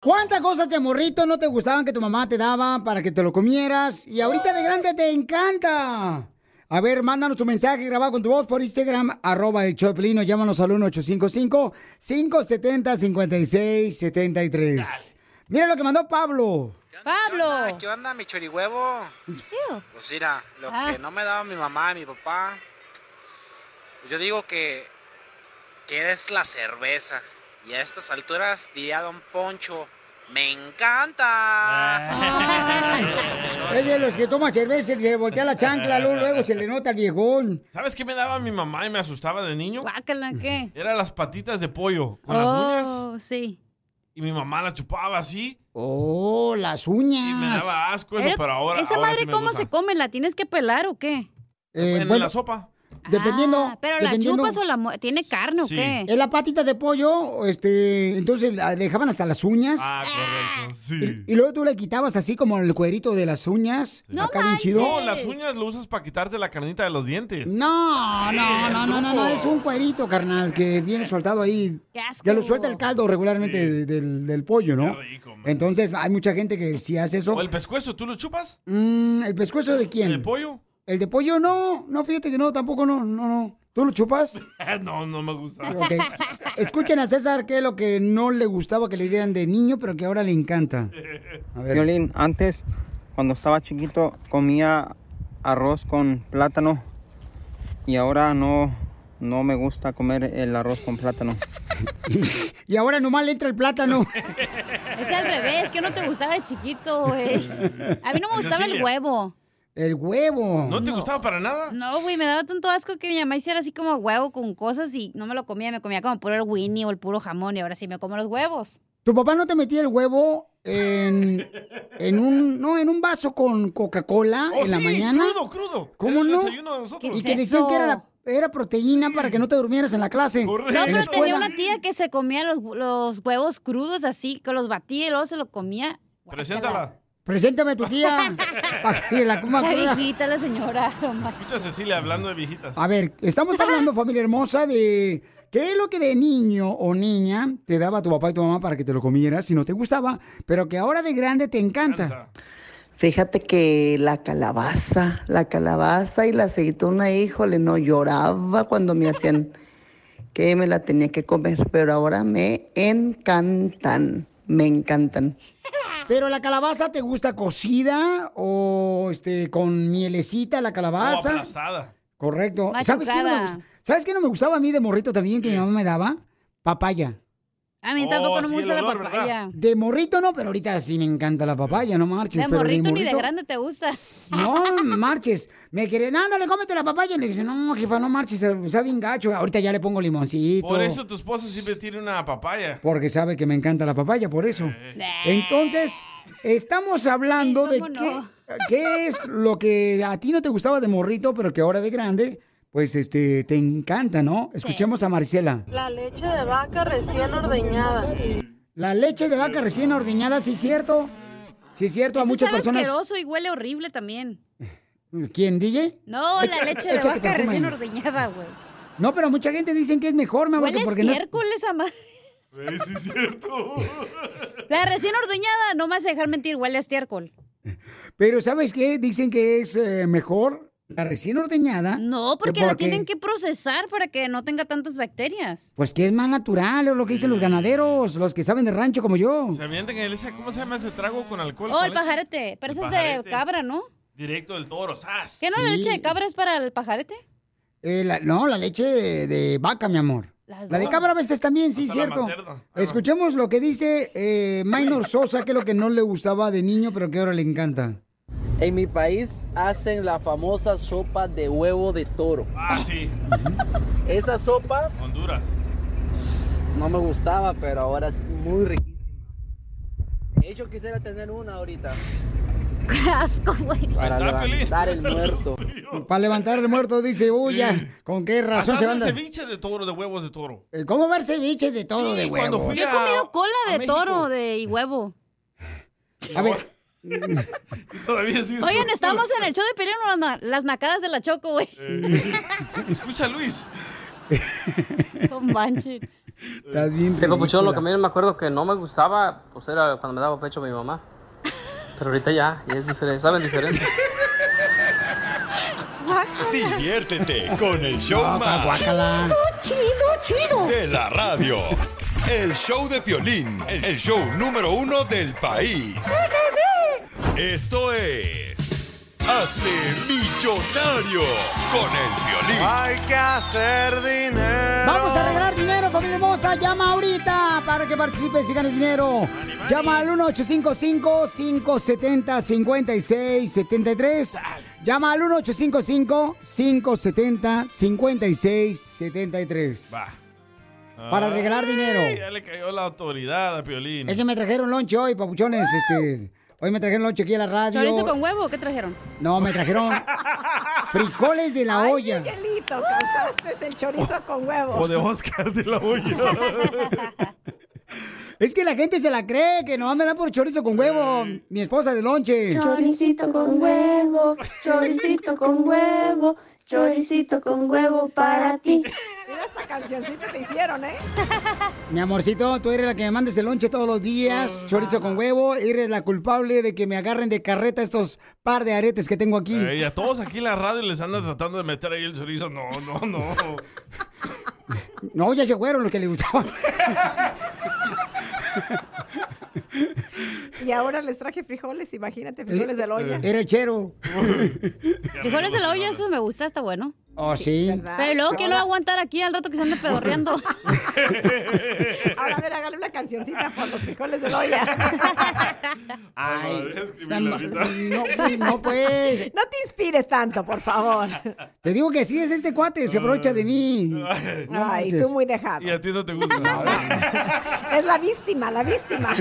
¿Cuántas cosas de morrito no te gustaban que tu mamá te daba para que te lo comieras? Y ahorita de grande te encanta. A ver, mándanos tu mensaje grabado con tu voz por Instagram, arroba el Choplino, llámanos al 1855-570-5673. Mira lo que mandó Pablo. Pablo. ¿Qué onda, mi chorihuevo? Pues mira, lo Ah. que no me daba mi mamá y mi papá, yo digo que, que es la cerveza. Y a estas alturas diría Don Poncho, me encanta. Es de los que toma cerveza y le voltea la chancla, luego, luego se le nota al viejón. ¿Sabes qué me daba mi mamá y me asustaba de niño? Guácala, ¿qué? Era las patitas de pollo con las uñas. Oh, sí. Y mi mamá las chupaba así. Oh, las uñas. Y me daba asco eso, Pero, pero ahora. ¿Esa ahora madre sí me cómo gusta. se come? ¿La tienes que pelar o qué? Eh, en bueno, la sopa. Dependiendo. Ah, ¿Pero la dependiendo- chupas o la tiene carne o qué? Es la patita de pollo, este, entonces la dejaban hasta las uñas. Ah, correcto. Sí. Y luego tú le quitabas así como el cuerito de las uñas. acá bien chido. No, las uñas lo usas para quitarte la carnita de los dientes. No, no, no, no, no, no, es un cuerito, carnal, que viene soltado ahí. Qué asco. Que lo suelta el caldo regularmente de- del, del pollo, ¿no? Entonces, hay mucha gente que si hace eso. ¿O el pescuezo, tú lo chupas? Mm, ¿El pescuezo de quién? ¿El pollo? El de pollo no, no, fíjate que no, tampoco no, no, no. ¿Tú lo chupas? no, no me gusta. Escuchen a César qué es lo que no le gustaba que le dieran de niño, pero que ahora le encanta. A ver. Violín, antes, cuando estaba chiquito, comía arroz con plátano y ahora no, no me gusta comer el arroz con plátano. y ahora nomás le entra el plátano. Es al revés, que no te gustaba de chiquito, güey. A mí no me gustaba el huevo. El huevo. ¿No te gustaba para nada? No, güey, me daba tanto asco que mi mamá hiciera así como huevo con cosas y no me lo comía, me comía como puro el winnie o el puro jamón y ahora sí me como los huevos. ¿Tu papá no te metía el huevo en, en un no en un vaso con Coca-Cola Oh, en la sí, mañana? crudo, crudo. ¿Cómo no? desayuno de nosotros. Y que decían que era, la- era proteína para que no te durmieras en la clase. No, pero tenía una tía que se comía los, los huevos crudos así, que los batía y luego se lo comía. Preséntala. Preséntame a tu tía. para que la coma Está cruda. viejita la señora. Escucha a Cecilia hablando de viejitas. A ver, estamos hablando, familia hermosa, de qué es lo que de niño o niña te daba tu papá y tu mamá para que te lo comieras si no te gustaba, pero que ahora de grande te encanta. Fíjate que la calabaza, la calabaza y la aceituna, híjole, no lloraba cuando me hacían que me la tenía que comer, pero ahora me encantan, me encantan. Pero la calabaza te gusta cocida o este con mielecita la O calabaza. aplastada. Correcto. ¿Sabes qué, no me, ¿Sabes qué no me gustaba a mí de morrito también que mi mamá me daba? Papaya. A mí tampoco no me gusta la papaya. De morrito no, pero ahorita sí me encanta la papaya, no marches. De pero morrito ni de grande te gusta. No, marches. Me quieren, ándale, cómete la papaya. Le dice, no, jefa, no marches, está bien gacho. Ahorita ya le pongo limoncito. Por eso tu esposo siempre tiene una papaya. Porque sabe que me encanta la papaya, por eso. Entonces, estamos hablando de ¿cómo qué, no? qué es lo que a ti no te gustaba de morrito, pero que ahora de grande, pues este, te encanta, ¿no? Escuchemos a Marcela. La leche de vaca recién ordeñada. La leche de vaca recién ordeñada, sí es cierto. Sí es cierto, a muchas sabe personas. asqueroso y huele horrible también. ¿Quién, DJ? No, Echa- la leche de vaca perfume. recién ordeñada, güey. No, pero mucha gente dicen que es mejor, que Huele porque no. estiércol esa madre. Sí, es cierto. La recién ordeñada, no me vas a dejar mentir, huele a estiércol. Pero ¿sabes qué? Dicen que es eh, mejor la recién ordeñada. No, que porque la tienen que procesar para que no tenga tantas bacterias. Pues que es más natural, es lo que dicen los ganaderos, los que saben de rancho como yo. Se avientan en el ese- ¿cómo se llama ese trago con alcohol? Oh, el pajarete. Pero ese es de cabra, ¿no? Directo del toro, ¡zas! ¿Qué no la leche de cabra es para el pajarete? Eh, la- no, la leche de, de vaca, mi amor. La de cabra a veces también, sí, Hasta cierto. Escuchemos lo que dice eh, Minor Sosa, que es lo que no le gustaba de niño, pero que ahora le encanta. En mi país hacen la famosa sopa de huevo de toro. Ah, sí. Esa sopa Honduras. no me gustaba, pero ahora es muy riquísima. De hecho, quisiera tener una ahorita. Qué asco, güey. Para está, levantar el muerto. Para levantar el muerto, dice, uy, ya, ¿con qué razón Hasta se hacen van a... ceviche de toro, de huevos de toro. Eh, ¿Cómo ver ceviche de toro Sí, de huevo? Yo he comido cola de toro de y huevo. A ver, todavía Oigan, estamos en el show de Pelín las, na- las nacadas de la Choco, güey. Eh, Escucha, Luis. Con manche. estás bien Sí, papuchón, lo que a mí me acuerdo que no me gustaba, pues era cuando me daba pecho mi mamá. Pero ahorita ya, ya es diferente, saben diferente. Diviértete con el show No, más guácala. chido, chido de la radio. El show de Piolín, el show número uno del país. Esto es Hazte Millonario con el Piolín. Hay que hacer dinero. Vamos a regalar dinero, familia hermosa. Llama ahorita para que participes y ganes dinero. Llama al 1-855-570-5673. Llama al 1-855-570-5673. Va. Para regalar dinero. Ya le cayó la autoridad a Piolín. Es que me trajeron lonche hoy, papuchones. Este, hoy me trajeron lonche aquí a la radio. ¿Chorizo con huevo? ¿Qué trajeron? No, me trajeron frijoles de la olla. Miguelito, causaste el chorizo con huevo. O de Oscar de la olla. Es que la gente se la cree, que nomás me da por chorizo con huevo. Mi esposa de lonche. Choricito con huevo, choricito con huevo, choricito con huevo para ti. Mira, esta cancioncita te hicieron, ¿eh? Mi amorcito, tú eres la que me mandes el lonche todos los días, chorizo con huevo. Eres la culpable de que me agarren de carreta estos par de aretes que tengo aquí. Ey, a todos aquí en la radio les andan tratando de meter ahí el chorizo. No, no, no. No, ya se fueron los que le gustaban. Y ahora les traje frijoles, imagínate, frijoles de la olla. Era el chero. Frijoles de la olla, eso me gusta, está bueno. Oh, sí. Pero luego, ¿quién lo va a aguantar aquí al rato que se ande pedorreando? Ahora, a ver, hágale una cancioncita por los frijoles de la olla. Ay, no, pues, no, pues. No te inspires tanto, por favor. Te digo que sí, es este cuate, se aprovecha de mí. No Ay, manches. tú muy dejado. Y a ti no te gusta. Es la víctima, la víctima.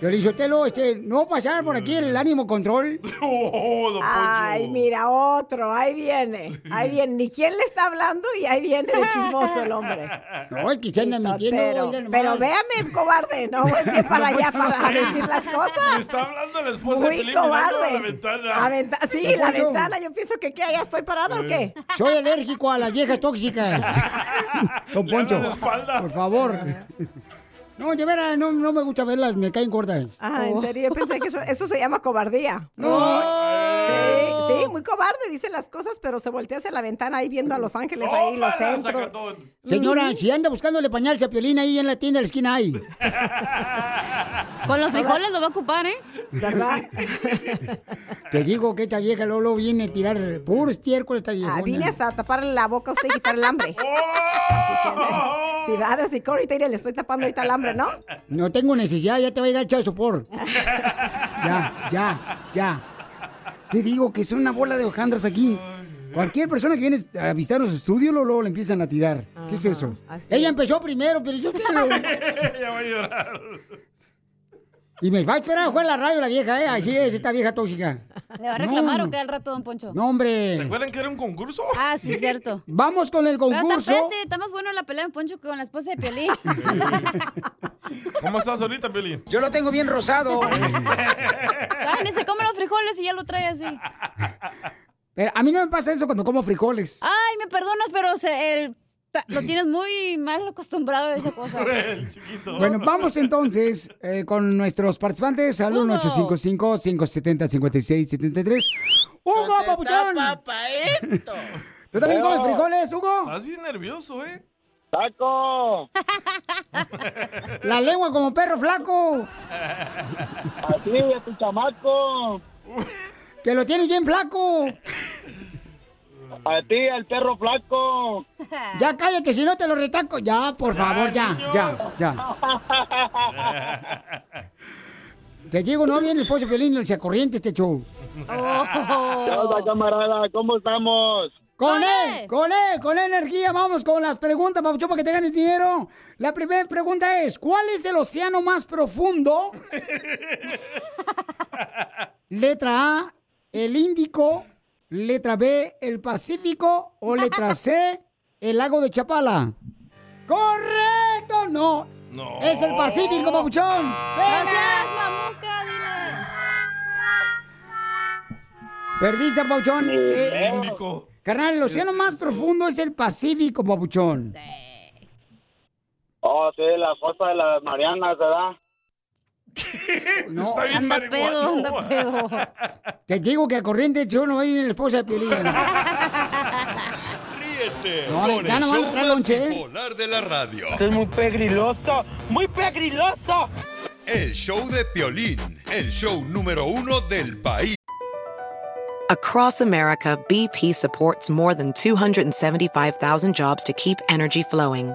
Violichotelo, este, no pasar por aquí el ánimo control. Oh, don Ay, mira, otro, ahí viene. Ahí viene. Ni quién le está hablando y ahí viene de chismoso el hombre. No, es que se anda mintiendo. Pero, véame, cobarde, no volteé para allá para decir las Le cosas. está hablando la esposa de Muy cobarde. la ventana. A venta- sí, la ventana. Yo pienso que ¿qué? ¿Ya estoy parada o qué? Soy alérgico a las viejas tóxicas. Don Le Poncho, la por favor. No, de veras, no, no me gusta verlas, me caen cortas. Ah, en serio, yo pensé que eso, eso se llama cobardía. No. Sí, sí, muy cobarde, dice las cosas, pero se voltea hacia la ventana ahí viendo a Los Ángeles, ahí los centros. sacatón. Señora, si anda buscándole pañal a Piolín ahí en la tienda de la esquina ahí. Con los frijoles lo va a ocupar, ¿eh? ¿Verdad? Te digo que esta vieja Lolo viene a tirar puro estiércol esta vieja. Ah, vine hasta tapar la boca a usted y quitar el hambre. Así que, si va a decir le estoy tapando ahorita el hambre, ¿no? No tengo necesidad, ya te va a llegar el chazo por. Ya, ya, ya. Te digo que son una bola de hojandras aquí. Cualquier persona que viene a visitar nuestro estudio, luego, luego le empiezan a tirar. ¿Qué es eso? Ella empezó primero, pero yo quiero. ya va a llorar. Y me va a esperar a jugar la radio la vieja, ¿eh? Así es, esta vieja tóxica. ¿Le va a reclamar No. o qué al rato, don Poncho? No, hombre. ¿Se acuerdan que era un concurso? Ah, sí, cierto. Vamos con el Pero hasta concurso. espérate, está más bueno la pelea de Poncho que con la esposa de Piolín. ¿Cómo estás ahorita, Piolín? Yo lo tengo bien rosado. Ay, se come los frijoles y ya lo trae así. Pero a mí no me pasa eso cuando como frijoles. Ay, me perdonas, pero se- el- lo tienes muy mal acostumbrado a esa cosa. El chiquito. Bueno, vamos entonces eh, con nuestros participantes al 1-855-570-5673. ¡Hugo, papuchón! ¿Tú también comes frijoles, Hugo? Estás bien nervioso, ¿eh? ¡Taco! La lengua como perro flaco. Así es tu chamaco. Que lo tienes bien flaco. A ti, el perro flaco. Ya cállate, que si no te lo retaco. Ya, por favor, ya, ya, ya. Te digo, no viene el Piolín y se corriente este show. ¿Qué onda, camarada? ¿Cómo estamos? Con él, con él, con energía. Vamos con las preguntas, Papuchón, para que te ganes dinero. La primera pregunta es, ¿cuál es el océano más profundo? Letra A, el Índico. Letra B, el Pacífico. O letra C, el lago de Chapala. ¡Correcto! No. No. Es el Pacífico, Papuchón. Gracias, mamuca, Perdiste, Papuchón. Eh, Índico. Carnal, el océano más profundo es el Pacífico, Papuchón. Oh, sí, la fosa de las Marianas, ¿verdad? No, Está bien anda pedo, anda pedo. Te digo que a corriente yo no voy en la esposa de Piolín. Ríete No, con ya el no van a show más lonche, ¿eh? bipolar de la radio. es muy pegriloso, muy pegriloso. El show de Piolín, el show número uno del país. Across America, BP supports more than 275,000 jobs to keep energy flowing.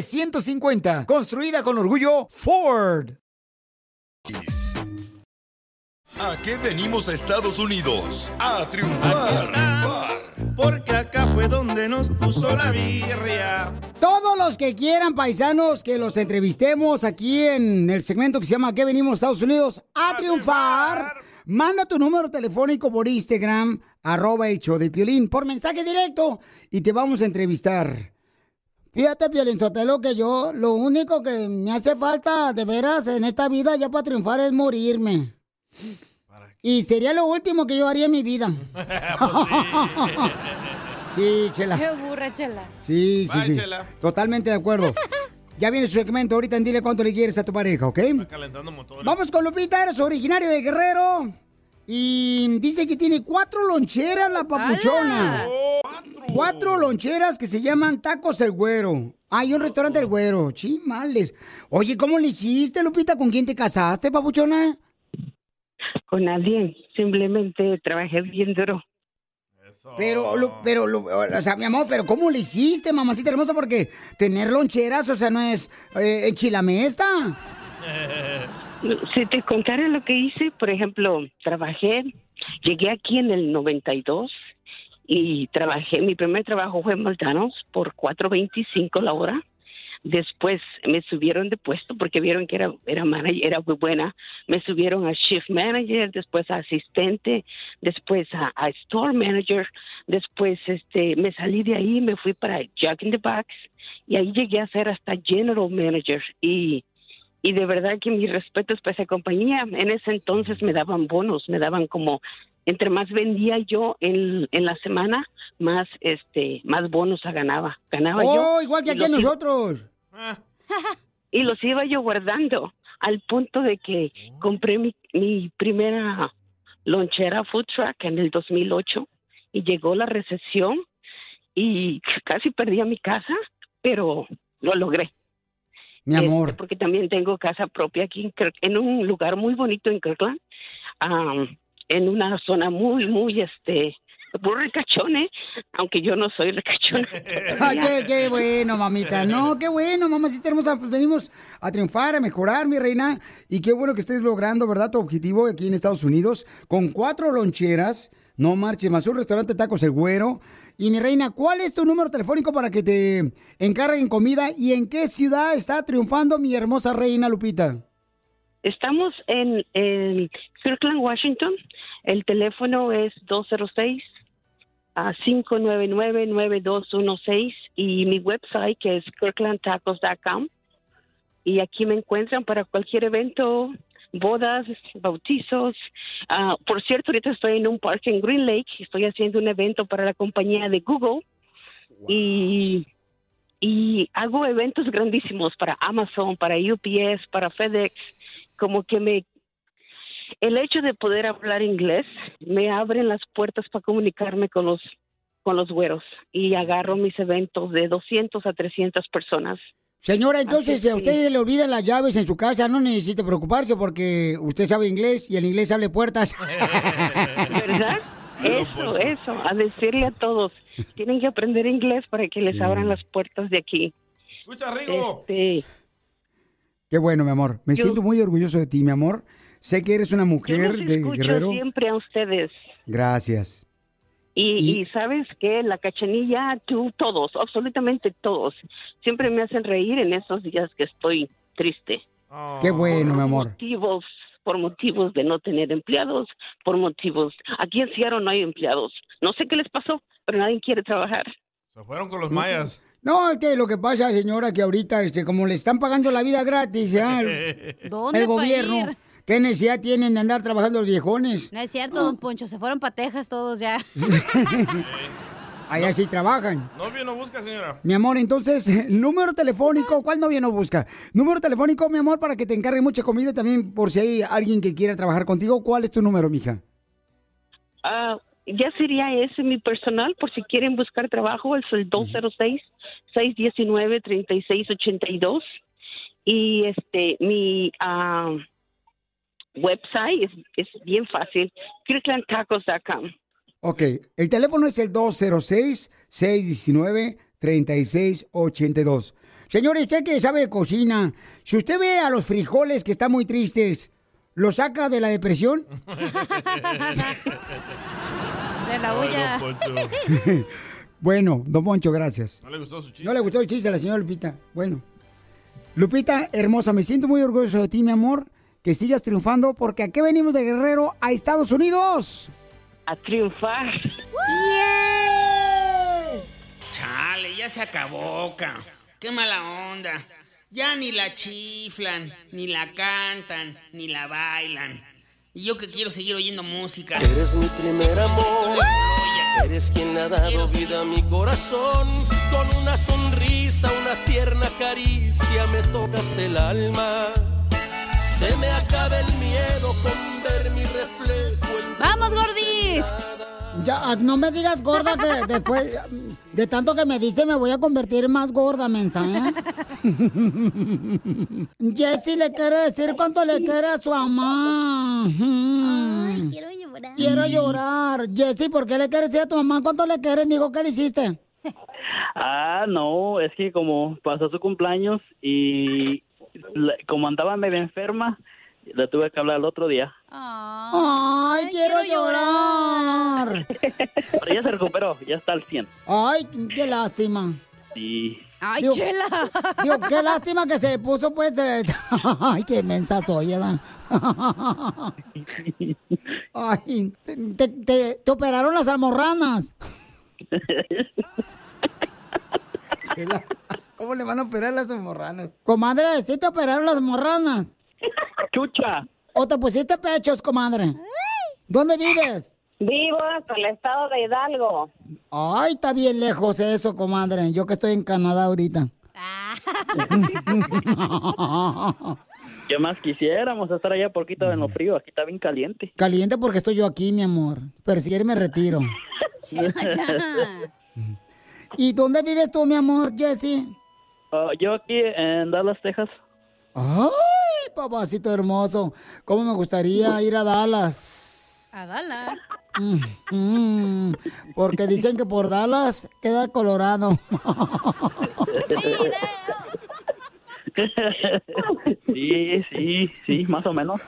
F-150. Construida con orgullo Ford. ¿A qué venimos a Estados Unidos? A triunfar. Porque acá fue donde nos puso la birria. Todos los que quieran, paisanos, que los entrevistemos aquí en el segmento que se llama ¿Qué venimos a Estados Unidos? A, triunfar. Manda tu número telefónico por Instagram, arroba el show de Piolín, por mensaje directo y te vamos a entrevistar. Fíjate, Piolín Sotelo, que yo lo único que me hace falta de veras en esta vida ya para triunfar es morirme. Y sería lo último que yo haría en mi vida. Sí, chela. Qué burra, chela. Sí, sí, Bye, sí. Chela. Totalmente de acuerdo. Ya viene su segmento. Ahorita en dile cuánto le quieres a tu pareja, ¿ok? Calentando motores. Vamos con Lupita, eres originaria de Guerrero. Y dice que tiene cuatro loncheras la papuchona. Cuatro loncheras que se llaman Tacos El Güero. Hay un restaurante El Güero. Chimales. Oye, ¿cómo le hiciste, Lupita? ¿Con quién te casaste, papuchona? Con nadie. Simplemente trabajé bien duro. Pero, pero, o sea, mi amor, pero ¿cómo le hiciste, mamacita hermosa? Porque tener loncheras, o sea, no es eh, enchilamesta. Si te contara lo que hice, por ejemplo, trabajé, llegué aquí en el 92 y trabajé, mi primer trabajo fue en McDonald's por 4.25 la hora. Después me subieron de puesto porque vieron que era, era manager, era muy buena. Me subieron a shift manager, después a asistente, después a, a store manager. Después este, me salí de ahí, me fui para Jack in the Box y ahí llegué a ser hasta general manager. Y, y de verdad que mis respetos para esa compañía. En ese entonces me daban bonos, me daban como entre más vendía yo en, en la semana, más este más bonos ganaba. Ganaba yo. Oh, igual que aquí los nosotros. y los iba yo guardando al punto de que compré mi, mi primera lonchera food truck en el 2008 y llegó la recesión y casi perdí a mi casa, pero lo logré. Mi amor. Este, porque también tengo casa propia aquí en, Kirk- en un lugar muy bonito en Kirkland, am, en una zona muy, muy, este, muy ricachone, aunque yo no soy ricachona. Ah, qué, qué bueno, mamita. No, qué bueno, mamacita hermosa. Pues venimos a triunfar, a mejorar, mi reina. Y qué bueno que estés logrando, ¿verdad? Tu objetivo aquí en Estados Unidos con cuatro loncheras. No marches más un restaurante Tacos El Güero. Y mi reina, ¿cuál es tu número telefónico para que te encarguen comida? ¿Y en qué ciudad está triunfando mi hermosa reina Lupita? Estamos en, Kirkland, Washington. El teléfono es 206 a 599-9216 y mi website que es kirklandtacos.com. Y aquí me encuentran para cualquier evento, bodas, bautizos. Ah, por cierto, ahorita estoy en un parque en Green Lake. Estoy haciendo un evento para la compañía de Google. Y y hago eventos grandísimos para Amazon, para UPS, para FedEx, como que me el hecho de poder hablar inglés me abre las puertas para comunicarme con los con los güeros y agarro mis eventos de 200 a 300 personas. Señora, entonces, si a usted le olvidan las llaves en su casa, no necesite preocuparse porque usted sabe inglés y el inglés abre puertas. ¿Verdad? Eso, eso, a decirle a todos, tienen que aprender inglés para que les Sí. abran las puertas de aquí. Escucha, Rigo. Este, Qué bueno, mi amor. Me Yo- siento muy orgulloso de ti, mi amor. Sé que eres una yo mujer los de escucho guerrero. siempre a ustedes. Gracias. Y, y sabes que la cachanilla, tú, todos, absolutamente todos, siempre me hacen reír en esos días que estoy triste. Qué bueno, mi amor. Motivos, por motivos de no tener empleados, por motivos. Aquí en Seattle no hay empleados. No sé qué les pasó, pero nadie quiere trabajar. Se fueron con los mayas. No, es que lo que pasa, señora, que ahorita, este, como le están pagando la vida gratis, ¿ya? el, ¿Dónde el pa' gobierno, ir? ¿Qué necesidad tienen de andar trabajando los viejones? No es cierto, don Poncho, se fueron pa' Texas todos ya. Allá sí trabajan. Novio no busca, señora. Mi amor, entonces, número telefónico, ¿cuál novia no busca? Número telefónico, mi amor, para que te encargue mucha comida y también por si hay alguien que quiera trabajar contigo. ¿Cuál es tu número, mija? Ah, ya sería ese mi personal, por si quieren buscar trabajo, es el 206-619-3682. Y este, mi ah, website es, es bien fácil, kirklandtacos.com. Ok, el teléfono es el 206-619-3682. Señores, usted que sabe de cocina, si usted ve a los frijoles que están muy tristes, ¿lo saca de la depresión? De la olla. bueno, don Poncho, gracias. No le gustó su chiste. No le gustó el chiste a la señora Lupita. Bueno. Lupita, hermosa, me siento muy orgulloso de ti, mi amor. Que sigas triunfando, porque aquí venimos de Guerrero a Estados Unidos. A triunfar. Chale, ya se acabó, ca. Qué mala onda. Ya ni la chiflan, ni la cantan, ni la bailan. Y yo que quiero seguir oyendo música. Eres mi primer amor. Eres quien ha dado vida a mi corazón. Con una sonrisa, una tierna caricia me tocas el alma. Se me acaba el miedo con ver mi reflejo en ¡Vamos, gordis! Ya, no me digas gorda que después de tanto que me dice me voy a convertir más gorda, mensa, ¿eh? Jessy le quiere decir cuánto le quiere a su mamá. quiero llorar. Quiero llorar. Jessy, ¿por qué le quieres decir a tu mamá cuánto le quieres, mijo? ¿Qué le hiciste? Ah, no, es que como pasó su cumpleaños y como andaba medio enferma, le tuve que hablar el otro día. Ay, Ay, quiero llorar. Pero ya se recuperó, ya está al 100. Ay, qué lástima. Sí. Ay, Digo- chela. Digo, qué lástima que se puso, pues. eh, Ay, qué mensa soy, ¿verdad? Ay, te, te- te- te operaron las almorranas. Chela, ¿Cómo le van a operar las almorranas? Comadre, ¿sí te operaron las almorranas? Chucha. ¿O te pusiste pechos, comadre? ¿Dónde vives? Vivo hasta el estado de Hidalgo. Ay, está bien lejos eso, comadre. Yo que estoy en Canadá ahorita. ¿Qué más quisiéramos estar allá poquito en lo frío? Aquí está bien caliente. Caliente porque estoy yo aquí, mi amor. Pero si quieres me retiro. ¿Y dónde vives tú, mi amor, Jesse? Ah, yo aquí en Dallas, Texas. Ay, papacito hermoso. ¿Cómo me gustaría ir a Dallas? A Dallas. Mm, porque dicen que por Dallas queda Colorado. Sí, sí, sí, más o menos.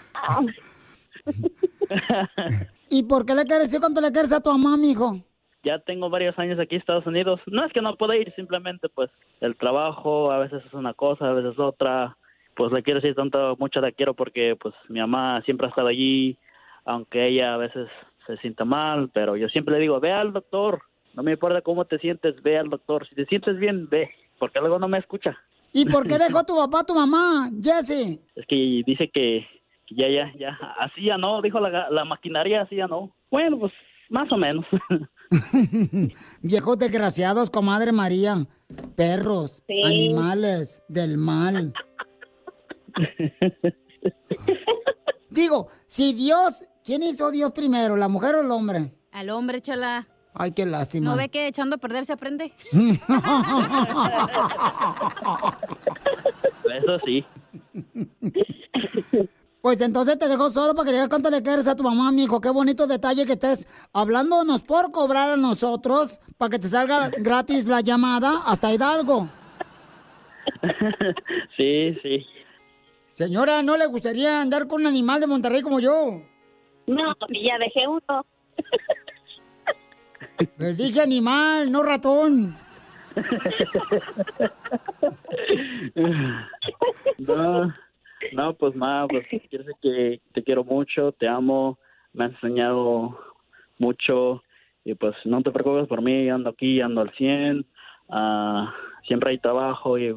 ¿Y por qué le quieres decir cuánto le quieres a tu mamá, mijo? Ya tengo varios años aquí en Estados Unidos. No es que no pueda ir, simplemente pues el trabajo a veces es una cosa, a veces otra. Pues le quiero decir tanto, mucho la quiero porque pues mi mamá siempre ha estado allí, aunque ella a veces se sienta mal, pero yo siempre le digo, ve al doctor, no me importa cómo te sientes, ve al doctor. Si te sientes bien, ve, porque luego no me escucha. ¿Y por qué dejó tu papá a tu mamá, Jesse? Es que dice que que ya, ya, ya, así ya no, dijo la, la maquinaria, así ya no. Bueno, pues más o menos. Viejos desgraciados, comadre María. Perros, Sí. animales del mal. Digo, si Dios, ¿quién hizo Dios primero, la mujer o el hombre? Al hombre, chela. Ay, qué lástima. ¿No ve que echando a perder se aprende? Eso sí. Pues entonces te dejo solo para que le digas cuánto le quieres a tu mamá, mijo. Qué bonito detalle que estés hablándonos por cobrar a nosotros para que te salga gratis la llamada hasta Hidalgo. Sí, sí. Señora, ¿no le gustaría andar con un animal de Monterrey como yo? No, ya dejé uno. Les dije animal, no ratón. No, no, pues nada, pues quiero que te quiero mucho, te amo, me has enseñado mucho y pues no te preocupes por mí, ando aquí, ando al 100, ah, siempre hay trabajo y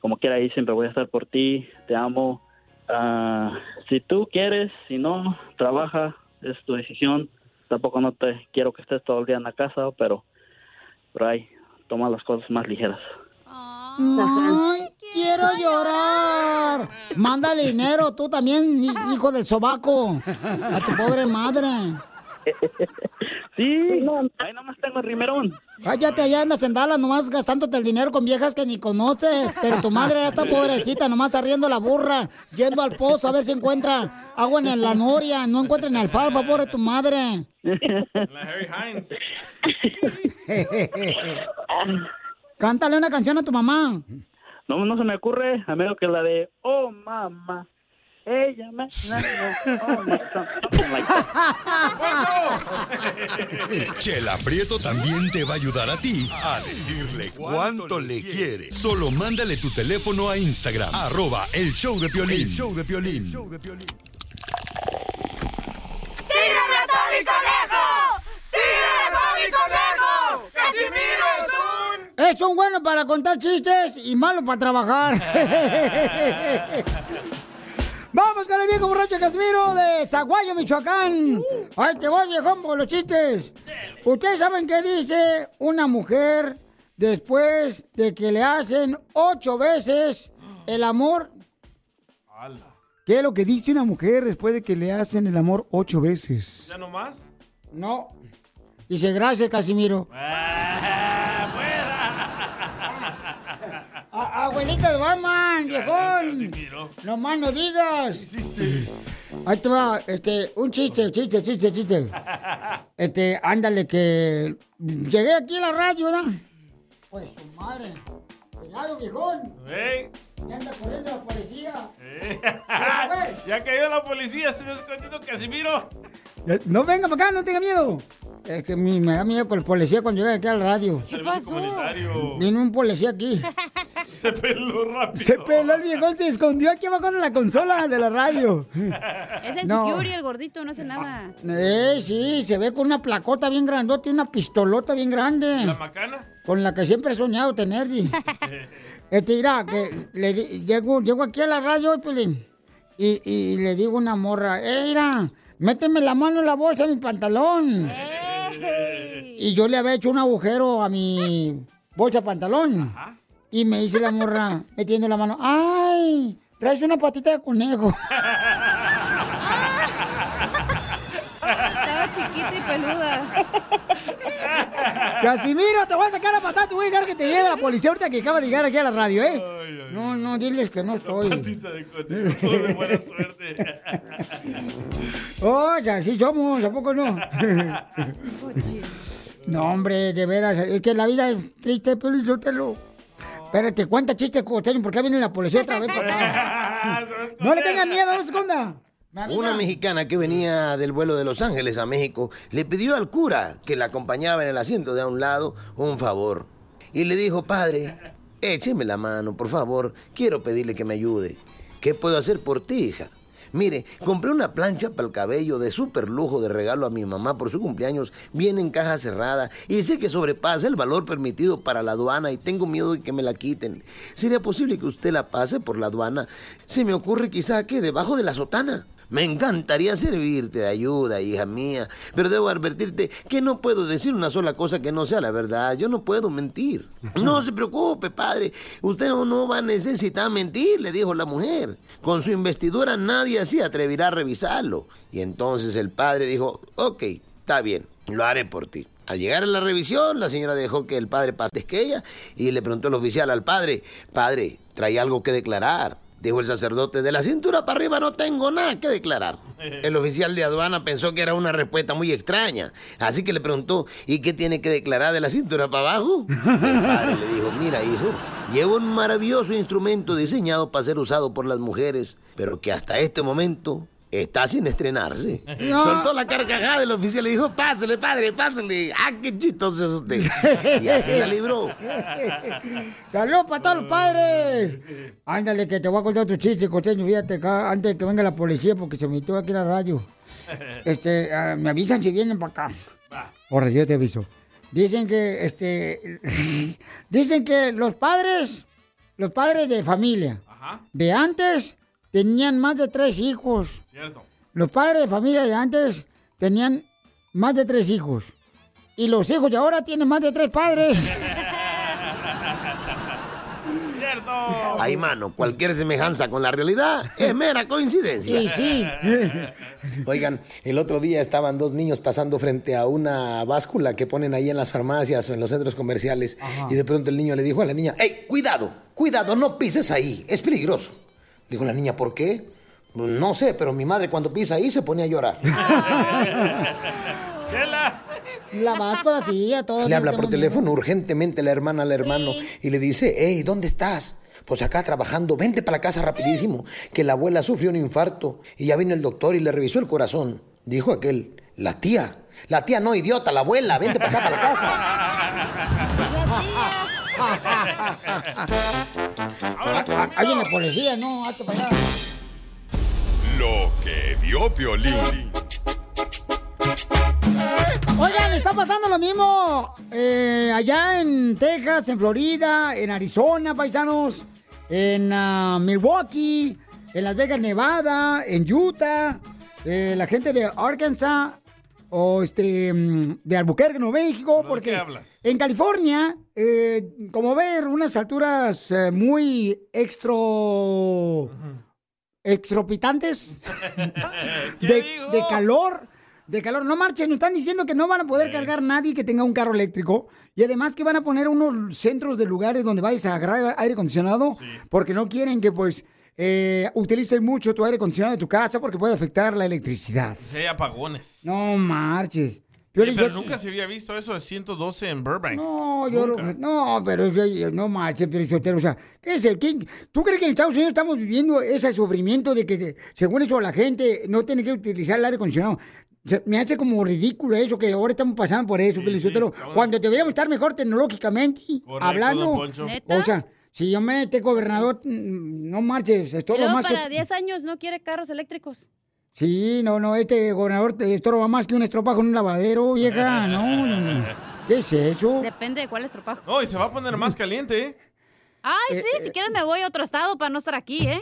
como quiera ahí siempre voy a estar por ti, te amo. Ah, si tú quieres, si no, trabaja, es tu decisión. Tampoco no te quiero que estés todo el día en la casa, pero por ahí toma las cosas más ligeras. Ay, quiero llorar. Mándale dinero, tú también, hi- hijo del sobaco, a tu pobre madre. Sí, ahí nomás tengo el rimerón. Cállate, allá andas en Dallas nomás gastándote el dinero con viejas que ni conoces. Pero tu madre ya está pobrecita, nomás arriendo la burra, yendo al pozo a ver si encuentra agua en la noria. No encuentra ni alfalfa, pobre tu madre. La Harry Hines. Cántale una canción a tu mamá. No, no se me ocurre, a menos que la de Oh mamá, ella me oh, my son", something like that. Chela Prieto también te va a ayudar a ti a decirle cuánto le quiere. Solo mándale tu teléfono a Instagram, arroba el show de Piolín. El show de Piolín. ¡Tírame a Tony Conejo! ¡Tírame a Tony Conejo! ¡Casimiro es un... Es un bueno para contar chistes y malo para trabajar. Vamos con el viejo borracho Casimiro de Zaguayo, Michoacán. Ay, te voy, viejón, por los chistes. ¿Ustedes saben qué dice una mujer después de que le hacen ocho veces el amor? ¿Qué es lo que dice una mujer después de que le hacen el amor ocho veces? ¿Ya no más? No. Dice, gracias, Casimiro. Abuelita de Batman, viejón. No más no digas. Ahí te va, este, un chiste, chiste, chiste, chiste. Este, ándale que llegué aquí a la radio, ¿verdad? Pues su madre. Cuidado, viejón. Me anda corriendo la policía. eh. ya cayó la policía, se está escondiendo Casimiro. Ya- No venga para acá, no tenga miedo. Es que mi- me da miedo con el policía cuando llega aquí al radio. Servicio comunitario. Viene un policía aquí. Se peló rápido. Se peló el viejón, se escondió aquí abajo de la consola de la radio. Es el No. security, el gordito, no hace nada. Eh, sí, se ve con una placota bien grandota y una pistolota bien grande. ¿La macana? Con la que siempre he soñado tener. Este, mira, que le di- llego, llego aquí a la radio, Pelín, y, y le digo a una morra, eh, mira, méteme la mano en la bolsa de mi pantalón. Y yo le había hecho un agujero a mi bolsa de pantalón. Y me dice la morra, metiendo la mano, ¡ay! Traes una patita de conejo. chiquita y peluda. Casimiro, te voy a sacar a patada, te voy a dejar que te lleve la policía ahorita que acaba de llegar aquí a la radio, ¿eh? No, no, diles que no estoy. De conejo, de buena suerte. Oh, ya sí somos, ¿a poco no? no, hombre, de veras, es que la vida es triste, pero lo. Espérate, cuenta chiste, costeño, ¿por qué viene la policía otra vez para acá? No le tengan miedo, no se esconda. Una mexicana que venía del vuelo de Los Ángeles a México le pidió al cura que la acompañaba en el asiento de a un lado un favor. Y le dijo, padre, écheme la mano, por favor, quiero pedirle que me ayude. ¿Qué puedo hacer por ti, hija? Mire, compré una plancha para el cabello de súper lujo de regalo a mi mamá por su cumpleaños. Viene en caja cerrada y sé que sobrepasa el valor permitido para la aduana y tengo miedo de que me la quiten. ¿Sería posible que usted la pase por la aduana? Se me ocurre quizá que debajo de la sotana. Me encantaría servirte de ayuda, hija mía, pero debo advertirte que no puedo decir una sola cosa que no sea la verdad. Yo no puedo mentir. No se preocupe, padre. Usted no, no va a necesitar mentir, le dijo la mujer. Con su investidura nadie se atreverá a revisarlo. Y entonces el padre dijo, ok, está bien, lo haré por ti. Al llegar a la revisión, la señora dejó que el padre pase que ella y le preguntó el oficial al padre, padre, ¿trae algo que declarar? Dijo el sacerdote, de la cintura para arriba no tengo nada que declarar. El oficial de aduana pensó que era una respuesta muy extraña, así que le preguntó, ¿y qué tiene que declarar de la cintura para abajo? El padre le dijo, mira hijo, llevo un maravilloso instrumento diseñado para ser usado por las mujeres, pero que hasta este momento está sin estrenarse. No. Soltó la carcajada del oficial y dijo, pásale padre, pásale. ¡Ah, qué chistoso es usted! Y así la libró. ¡Salud para todos los padres! Ándale, que te voy a contar tu chiste, costeño. Fíjate acá, antes de que venga la policía, porque se metió aquí la radio. Este, ah, me avisan si vienen para acá. Ahora, yo te aviso. Dicen que, este, dicen que los padres, los padres de familia de antes tenían más de tres hijos. Cierto. Los padres de familia de antes tenían más de tres hijos. Y los hijos de ahora tienen más de tres padres. Ay, mano, cualquier semejanza con la realidad es mera coincidencia. Sí, sí. Oigan, el otro día estaban dos niños pasando frente a una báscula que ponen ahí en las farmacias o en los centros comerciales. Y de pronto el niño le dijo a la niña, ¡Ey, cuidado! Cuidado, no pises ahí, es peligroso. Dijo la niña, ¿por qué? No sé, pero mi madre cuando pisa ahí se pone a llorar. La báscula sí, a todos. Le habla por teléfono urgentemente la hermana al hermano y le dice, hey, ¿dónde estás? Pues acá trabajando, vente para la casa rapidísimo, que la abuela sufrió un infarto y ya vino el doctor y le revisó el corazón. Dijo aquel, la tía, la tía no, idiota, la abuela, vente para acá para la casa. viene la policía, no, hazte para allá. Lo que vio Piolín. Oigan, está pasando lo mismo eh, allá en Texas, en Florida, en Arizona, paisanos, en ah, Milwaukee, en Las Vegas, Nevada, en Utah, eh, la gente de Arkansas o este mm, de Albuquerque, Nuevo México, porque hablas? en California, eh, como ver, unas alturas eh, muy extro extropitantes de, de calor. De calor. No marchen, nos están diciendo que no van a poder cargar nadie que tenga un carro eléctrico. Y además que van a poner unos centros de lugares donde vayas a agarrar aire acondicionado. Porque no quieren que pues eh, utilices mucho tu aire acondicionado de tu casa porque puede afectar la electricidad. Sí, hay apagones. No marches. Sí, Piolín, pero yo- nunca se había visto eso de 112 en Burbank. No, yo Nunca. que- no, pero eso- no marches, pero Sotelo, o sea, ¿qué es el quién- ¿Tú crees que en Estados Unidos estamos viviendo ese sufrimiento de que, de- según eso, la gente no tiene que utilizar el aire acondicionado? se- me hace como ridículo eso, que ahora estamos pasando por eso, Felicitero. Cuando deberíamos estar mejor tecnológicamente, Correcto, hablando. O sea, si yo me este gobernador, mm, no marches, es todo más para que... 10 años no quiere carros eléctricos. Sí, no, no, este gobernador te estorba más que un estropajo en un lavadero, vieja. No, no, no. ¿Qué es eso? Depende de cuál estropajo. No, y se va a poner más caliente, ¿eh? Ay, sí, si quieres me voy a otro estado para no estar aquí, ¿eh?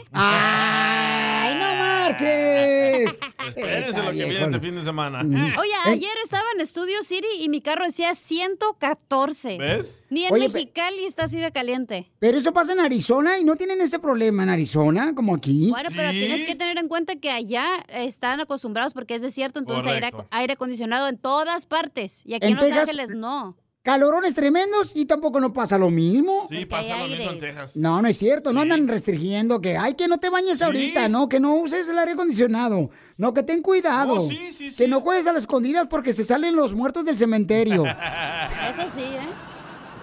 ¡Ay, no marches! Espérense lo que viene este fin de semana. Oye, ayer estaba en Studio City y mi carro decía 114. ¿Ves? Ni en Oye, Mexicali está así de caliente. Pero eso pasa en Arizona y no tienen ese problema en Arizona, como aquí. Bueno, pero tienes que tener en cuenta que allá están acostumbrados porque es desierto, entonces aire, Correcto. aire acondicionado en todas partes. Y aquí En en, Los Texas- Ángeles no. Calorones tremendos y tampoco no pasa lo mismo. Sí, pasa lo mismo en Texas. No, no es cierto, no andan restringiendo que, ay, que no te bañes ahorita, no, que no uses el aire acondicionado, no, que ten cuidado, No, sí, sí, que no juegues a las escondidas porque se salen los muertos del cementerio. Eso sí, ¿eh?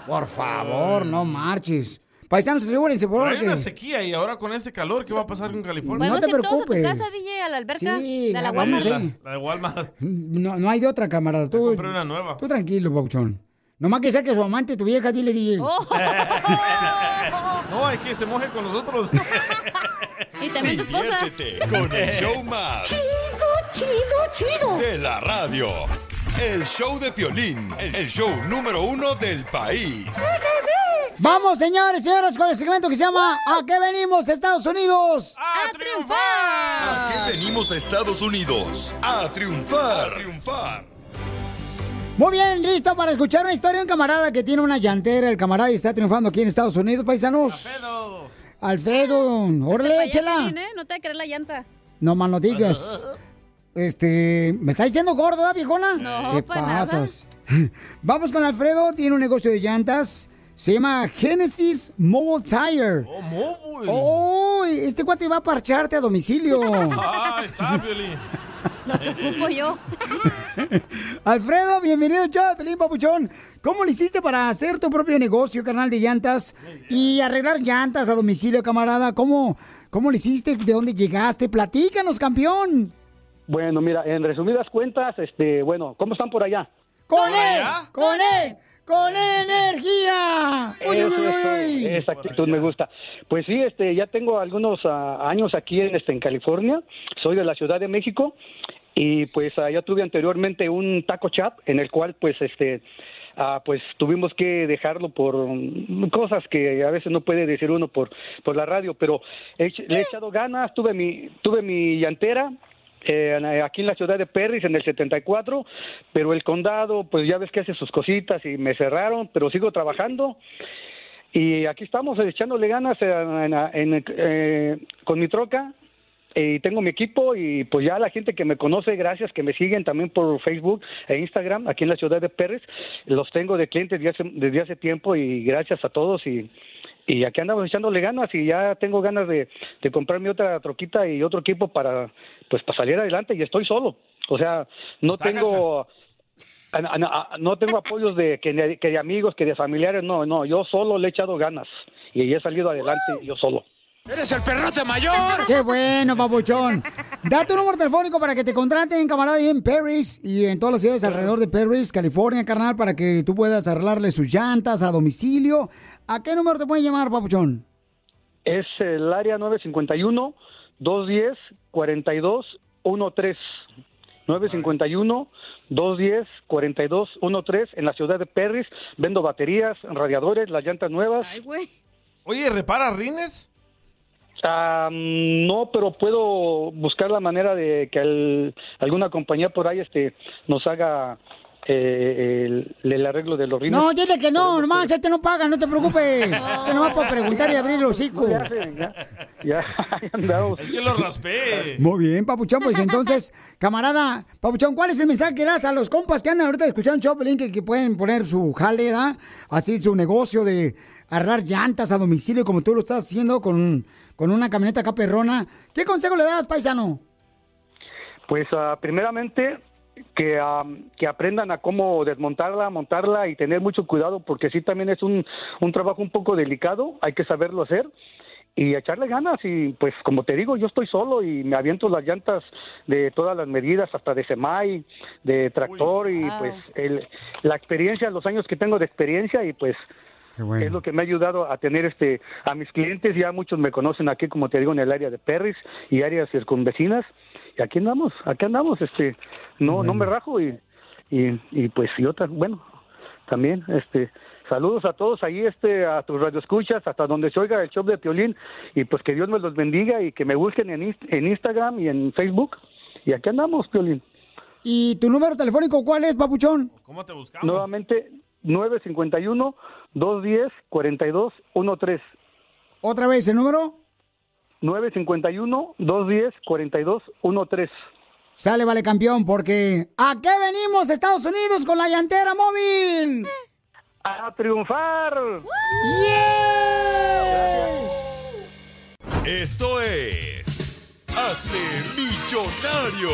Por favor, no marches. Paisanos, asegúrense, por Pero hay favor. una sequía y ahora con este calor, ¿qué va a pasar con California? No te ir todos a tu preocupes. casa, DJ, a la alberca Sí, de la Walmart. La, la de Walmart. No, no hay de otra camarada. Tú, Compré una nueva. tú tranquilo, Pauchón. Nomás que sea que su amante, tu vieja, dile, DJ. Oh. No, hay que se moje con nosotros. y también tu esposa. Diviértete con el show más chido, chido. de la radio. El show de Piolín, el show número uno del país. Vamos, señores, señoras, con el segmento que se llama ¿A qué venimos, Estados Unidos? ¡A triunfar! ¿A qué venimos a Estados Unidos? A triunfar. A triunfar. Muy bien, listo para escuchar una historia de un camarada que tiene una llantera. El camarada y está triunfando aquí en Estados Unidos, paisanos. Alfredo. Alfredo, órale, échela. Piolín, ¿eh? No te va a creer la llanta. No más no digas. Este, ¿me está diciendo gordo, ah, viejona? No, ¿Qué nada. pasas? Vamos con Alfredo, tiene un negocio de llantas. Se llama Genesis Mobile Tire. Oh, móvil. ¡Oh! Este cuate va a parcharte a domicilio. Ah, está, Piolín. Lo que ocupo yo. Alfredo, bienvenido, chao, Pelín Papuchón. ¿Cómo le hiciste para hacer tu propio negocio, canal de llantas y arreglar llantas a domicilio, camarada? ¿Cómo, cómo le hiciste? ¿De dónde llegaste? Platícanos, campeón. Bueno, mira, en resumidas cuentas, este, bueno, ¿cómo están por allá? ¡Con él! ¡Con él! ¡Con energía! Uy, Eso, uy, uy, eso, uy. esa actitud me gusta. Pues sí, este, ya tengo algunos ah, años aquí en, este, en California. Soy de la Ciudad de México y pues ya tuve anteriormente un taco chap en el cual pues este ah, pues tuvimos que dejarlo por cosas que a veces no puede decir uno por por la radio, pero he le he echado ganas. Tuve mi tuve mi llantera eh, aquí en la ciudad de Perris en el 74, pero el condado, pues ya ves que hace sus cositas y me cerraron, pero sigo trabajando. Y aquí estamos eh, echándole ganas en- en- en, eh, con mi troca y tengo mi equipo y pues ya la gente que me conoce, gracias, que me siguen también por Facebook e Instagram aquí en la ciudad de Pérez, los tengo de clientes desde hace, desde hace tiempo y gracias a todos y, y aquí andamos echándole ganas y ya tengo ganas de, de comprarme otra troquita y otro equipo para pues para salir adelante y estoy solo, o sea, no tengo... a- a- a- no tengo apoyos de que, de que de amigos, que de familiares, no, no, yo solo le he echado ganas y he salido adelante yo solo. ¡Eres el perrote mayor! ¡Qué bueno, papuchón! Da tu número telefónico para que te contraten, camarada, ahí en Paris y en todas las ciudades alrededor de Paris, California, carnal, para que tú puedas arreglarle sus llantas a domicilio. ¿A qué número te pueden llamar, papuchón? Es el área 951-210-4213. 951-210-4213 en la ciudad de Perris. Vendo baterías, radiadores, las llantas nuevas. Oye, ¿repara rines? Ah, no, pero puedo buscar la manera de que el- alguna compañía por ahí este nos haga eh, el, el arreglo de los rines. No, dile que no, nomás, este no paga, no te preocupes. Este nomás para preguntar y abrir el hocico. Ya, ya, ya, ahí andamos. Es que lo raspé. Muy bien, Papuchón, pues entonces, camarada, Papuchón, ¿cuál es el mensaje que le das a los compas que andan ahorita escuchando Choplin que, que pueden poner su jale, ¿da? Así su negocio de arreglar llantas a domicilio como tú lo estás haciendo con, con una camioneta acá perrona? ¿Qué consejo le das, paisano? Pues ah, primeramente que, ah, que aprendan a cómo desmontarla, montarla y tener mucho cuidado porque sí también es un, un trabajo un poco delicado, hay que saberlo hacer y echarle ganas y pues como te digo yo estoy solo y me aviento las llantas de todas las medidas hasta de semai de tractor y Wow. pues el, la experiencia los años que tengo de experiencia y pues es lo que me ha ayudado a tener este a mis clientes ya muchos me conocen aquí como te digo en el área de Perris y áreas circunvecinas y aquí andamos aquí andamos este no no me rajo y y, y pues yo ta- bueno también este saludos a todos ahí este a tus radioescuchas hasta donde se oiga el show de Piolín y pues que Dios me los bendiga y que me busquen en, en Instagram y en Facebook y aquí andamos Piolín ¿Y tu número telefónico cuál es, papuchón? ¿Cómo te buscamos? nuevamente 951 210 4213 ¿Otra vez el número? 951 210 4213 Sale, vale, campeón, porque ¿a qué venimos, Estados Unidos, con la llantera móvil? ¡A triunfar! Esto es. Hazte millonario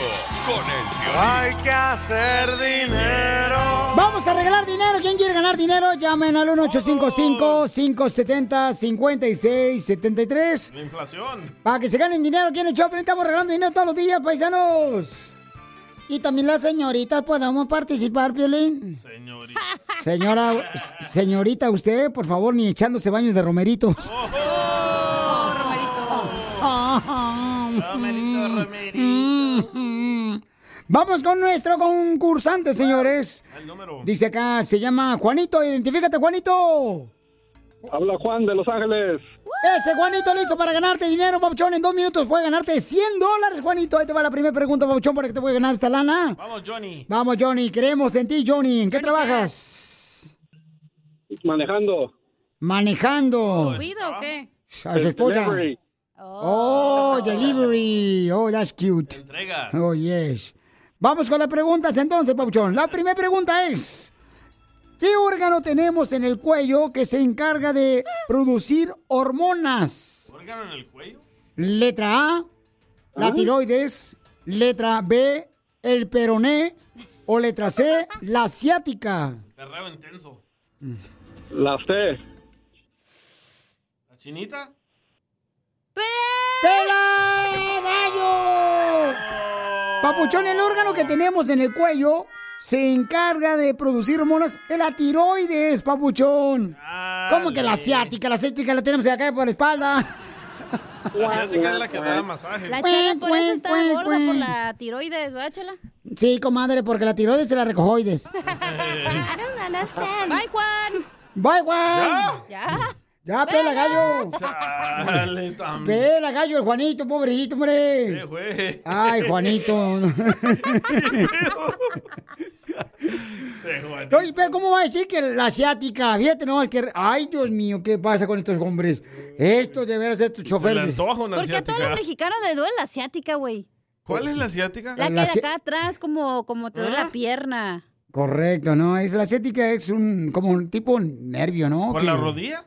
con el violín. Hay que hacer dinero. Vamos a regalar dinero. ¿Quién quiere ganar dinero? Llamen al 1-855-570-5673. La inflación. Para que se ganen dinero aquí en el Choplin. Estamos regalando dinero todos los días, paisanos. Y también las señoritas podemos participar, Piolín. Señorita. Señora, señorita, usted, por favor, ni echándose baños de romeritos. Oh, Romerito, Romerito. Vamos con nuestro concursante, señores. Dice acá, se llama Juanito. Identifícate, Juanito. Habla Juan de Los Ángeles. Ese Juanito listo para ganarte dinero, Pabuchón. En dos minutos puede ganarte 100 dólares, Juanito. Ahí te va la primera pregunta, Pabuchón, para que te pueda ganar esta lana. Vamos, Johnny. Vamos, Johnny. Creemos en ti, Johnny. ¿En qué trabajas? Manejando. Manejando. ¿Cuido o qué? A su esposa. Delivery. Oh, delivery. Oh, that's cute. Entregas. Oh, yes. Vamos con las preguntas entonces, Pabuchón. La primera pregunta es: ¿Qué órgano tenemos en el cuello que se encarga de producir hormonas? ¿Órgano en el cuello? Letra A, la ¿Ah? tiroides. Letra B, el peroné. O letra C, la ciática. Perreo intenso. La C. ¿La chinita? ¡Pela, gallo! Papuchón, el órgano que tenemos en el cuello se encarga de producir hormonas la tiroides, papuchón. ¿Cómo que la ciática? La ciática la tenemos acá por la espalda. La asiática es la que da masaje. La chela por eso está Cuen, gorda cuen. por la tiroides, ¿verdad, chela? Sí, comadre, porque la tiroides se la recojoides. I don't understand. Bye, Juan. Bye, Juan. Ya. Ya, pela, gallo. También. Pela, gallo, el Juanito, pobrecito, hombre. Eh, güey. Ay, Juanito. Sí, Juanito. Oye, pero ¿cómo va a decir que la asiática? Fíjate, no, que... Ay, Dios mío, ¿qué pasa con estos hombres? Estos de veras, estos choferes. Porque a todos los mexicanos les duele la asiática, güey. ¿Cuál es la asiática? La que La de acá atrás, como, como te duele ¿Ah? la pierna. Correcto, ¿no? Es la asiática es un como un tipo nervio, ¿no? ¿Por Que- la rodilla?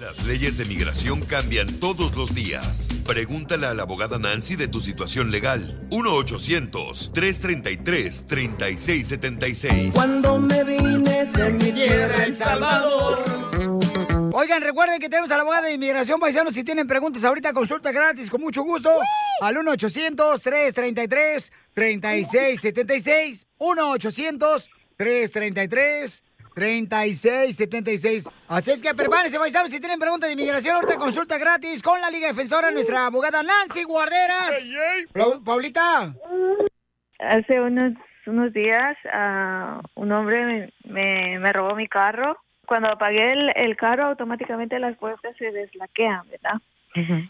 Las leyes de migración cambian todos los días. Pregúntale a la abogada Nancy de tu situación legal. 1-800-333-3676. Cuando me vine de mi tierra, El Salvador. Oigan, recuerden que tenemos a la abogada de inmigración paisanos. Si tienen preguntas ahorita, consulta gratis, con mucho gusto. Al 1-800-333-3676. 1-800-333-3676. Así es que prepárense, paisanos. Si tienen preguntas de inmigración, ahorita consulta gratis con la Liga Defensora, nuestra abogada Nancy Guarderas. Pau- Paulita. Hace unos, unos días ah, un hombre me, me, me robó mi carro. Cuando apagué el, el carro, automáticamente las puertas se deslaquean, ¿verdad?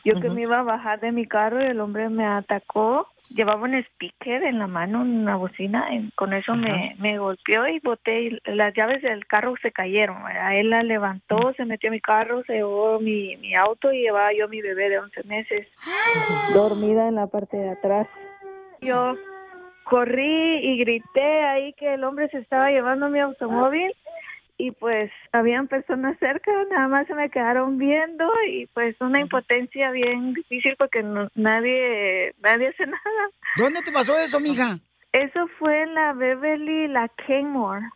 Yo que me iba a bajar de mi carro y el hombre me atacó. Llevaba un speaker en la mano, una bocina, y con eso me, me golpeó y boté. y las llaves del carro se cayeron. ¿verdad? Él la levantó, se metió a mi carro, se llevó mi, mi auto y llevaba yo a mi bebé de 11 meses dormida en la parte de atrás. Yo corrí y grité ahí que el hombre se estaba llevando mi automóvil y pues habían personas cerca, nada más se me quedaron viendo y pues una impotencia bien difícil porque no- nadie nadie hace nada. ¿Dónde te pasó eso, mija? Eso fue en la Beverly, y la Kenmore.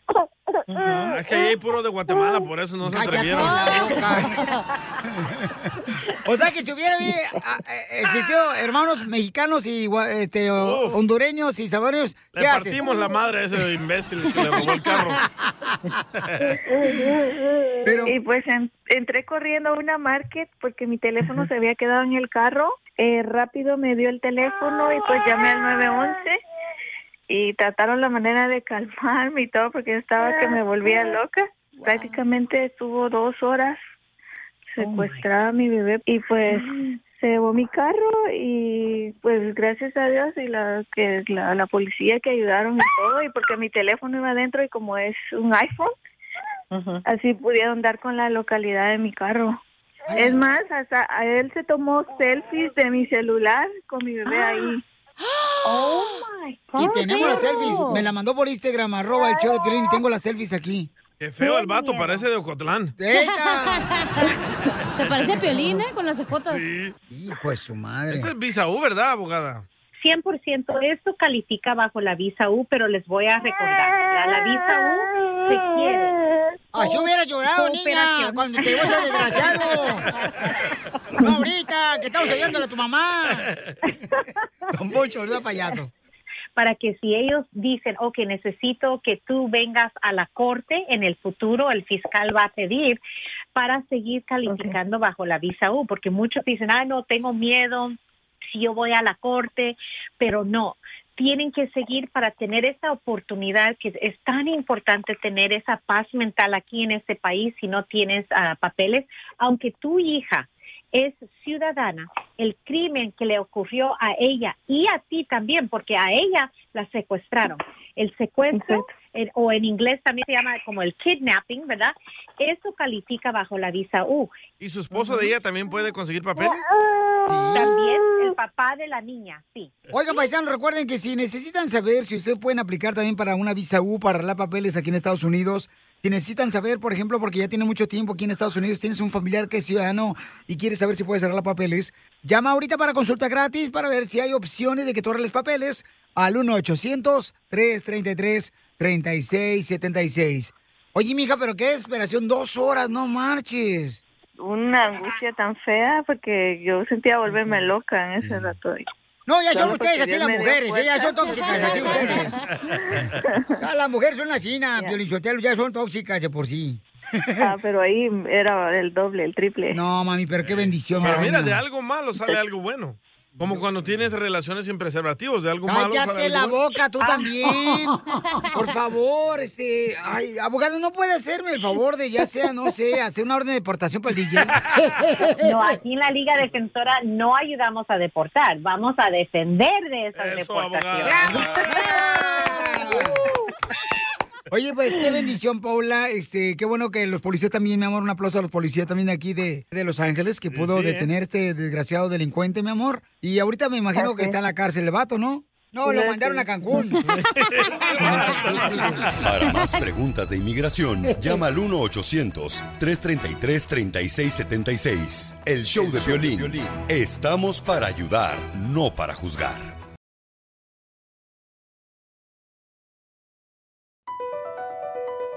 Es que ahí hay puro de Guatemala, por eso no se atrevieron. O sea que si hubiera eh, ah, eh, existido hermanos mexicanos y este, hondureños y salvadoreños, Le partimos la madre a ese imbécil que le robó el carro. Y pues en- entré corriendo a una market porque mi teléfono se había quedado en el carro. Eh, rápido me dio el teléfono y pues llamé al 911 y trataron la manera de calmarme y todo porque yo estaba que me volvía loca. Prácticamente estuvo dos horas secuestrada a mi bebé y pues se llevó mi carro y pues gracias a Dios y la que la, la policía que ayudaron y todo y porque mi teléfono iba adentro y como es un iPhone así pudieron dar con la localidad de mi carro. Es más, hasta a él se tomó selfies de mi celular con mi bebé ahí. Oh my Y tenemos las selfies. Me la mandó por Instagram, arroba el show de Piolín, y tengo las selfies aquí. Qué feo el vato, parece de Ocotlán. Se parece a Piolín, ¿eh? Con las cejotas. Hijo de su madre. Esta es visa U, ¿verdad, abogada? 100%, esto califica bajo la visa U, pero les voy a recordar, la, la visa U se quiere. Así hubiera llorado, niña, cuando te llevó ese desgraciado. No ahorita, que estamos ayudándole a tu mamá. Don Poncho, ¿verdad, payaso? Para que si ellos dicen, ok, necesito que tú vengas a la corte en el futuro, el fiscal va a pedir para seguir calificando bajo la visa U, porque muchos dicen, ah, no, tengo miedo si yo voy a la corte, pero no. Tienen que seguir para tener esa oportunidad que es tan importante tener esa paz mental aquí en este país si no tienes ah, papeles, aunque tu hija es ciudadana, el crimen que le ocurrió a ella y a ti también, porque a ella la secuestraron. El secuestro, el- o en inglés también se llama como el kidnapping, ¿verdad? Eso califica bajo la visa U. ¿Y su esposo de ella también puede conseguir papeles? También el papá de la niña, sí. Oigan, paisanos, recuerden que si necesitan saber si ustedes pueden aplicar también para una visa U para arreglar papeles aquí en Estados Unidos, si necesitan saber, por ejemplo, porque ya tiene mucho tiempo aquí en Estados Unidos, tienes un familiar que es ciudadano y quieres saber si puedes arreglar papeles, llama ahorita para consulta gratis para ver si hay opciones de que tú arregles papeles al 1-800-333-3676. Oye, mija, pero qué desesperación, dos horas, no marches. Una angustia tan fea porque yo sentía volverme loca en ese rato. No, ya son ustedes así las mujeres, ¿eh? ya son tóxicas, así ustedes. Ya las mujeres son así, na, Piolichotelo, ya son tóxicas de por sí. Ah, pero ahí era el doble, el triple. No, mami, pero qué bendición, Pero mi mira, de algo malo sale algo bueno. Como cuando tienes relaciones sin preservativos, de algo malo Cállate la boca, tú también. Por favor, este, ay, abogado, ¿no puede hacerme el favor de ya sea, no sé, hacer una orden de deportación para el DJ? No, aquí en la Liga Defensora no ayudamos a deportar, vamos a defender de esas deportaciones. Oye, pues qué bendición, Paula. Este, qué bueno que los policías también, mi amor, un aplauso a los policías también de aquí de, de Los Ángeles, que pudo sí, ¿eh? detener este desgraciado delincuente, mi amor. Y ahorita me imagino que está en la cárcel el vato, ¿no? No, lo mandaron a Cancún. Para más preguntas de inmigración, llama al 1-800-333-3676. El show de violín. Estamos para ayudar, no para juzgar.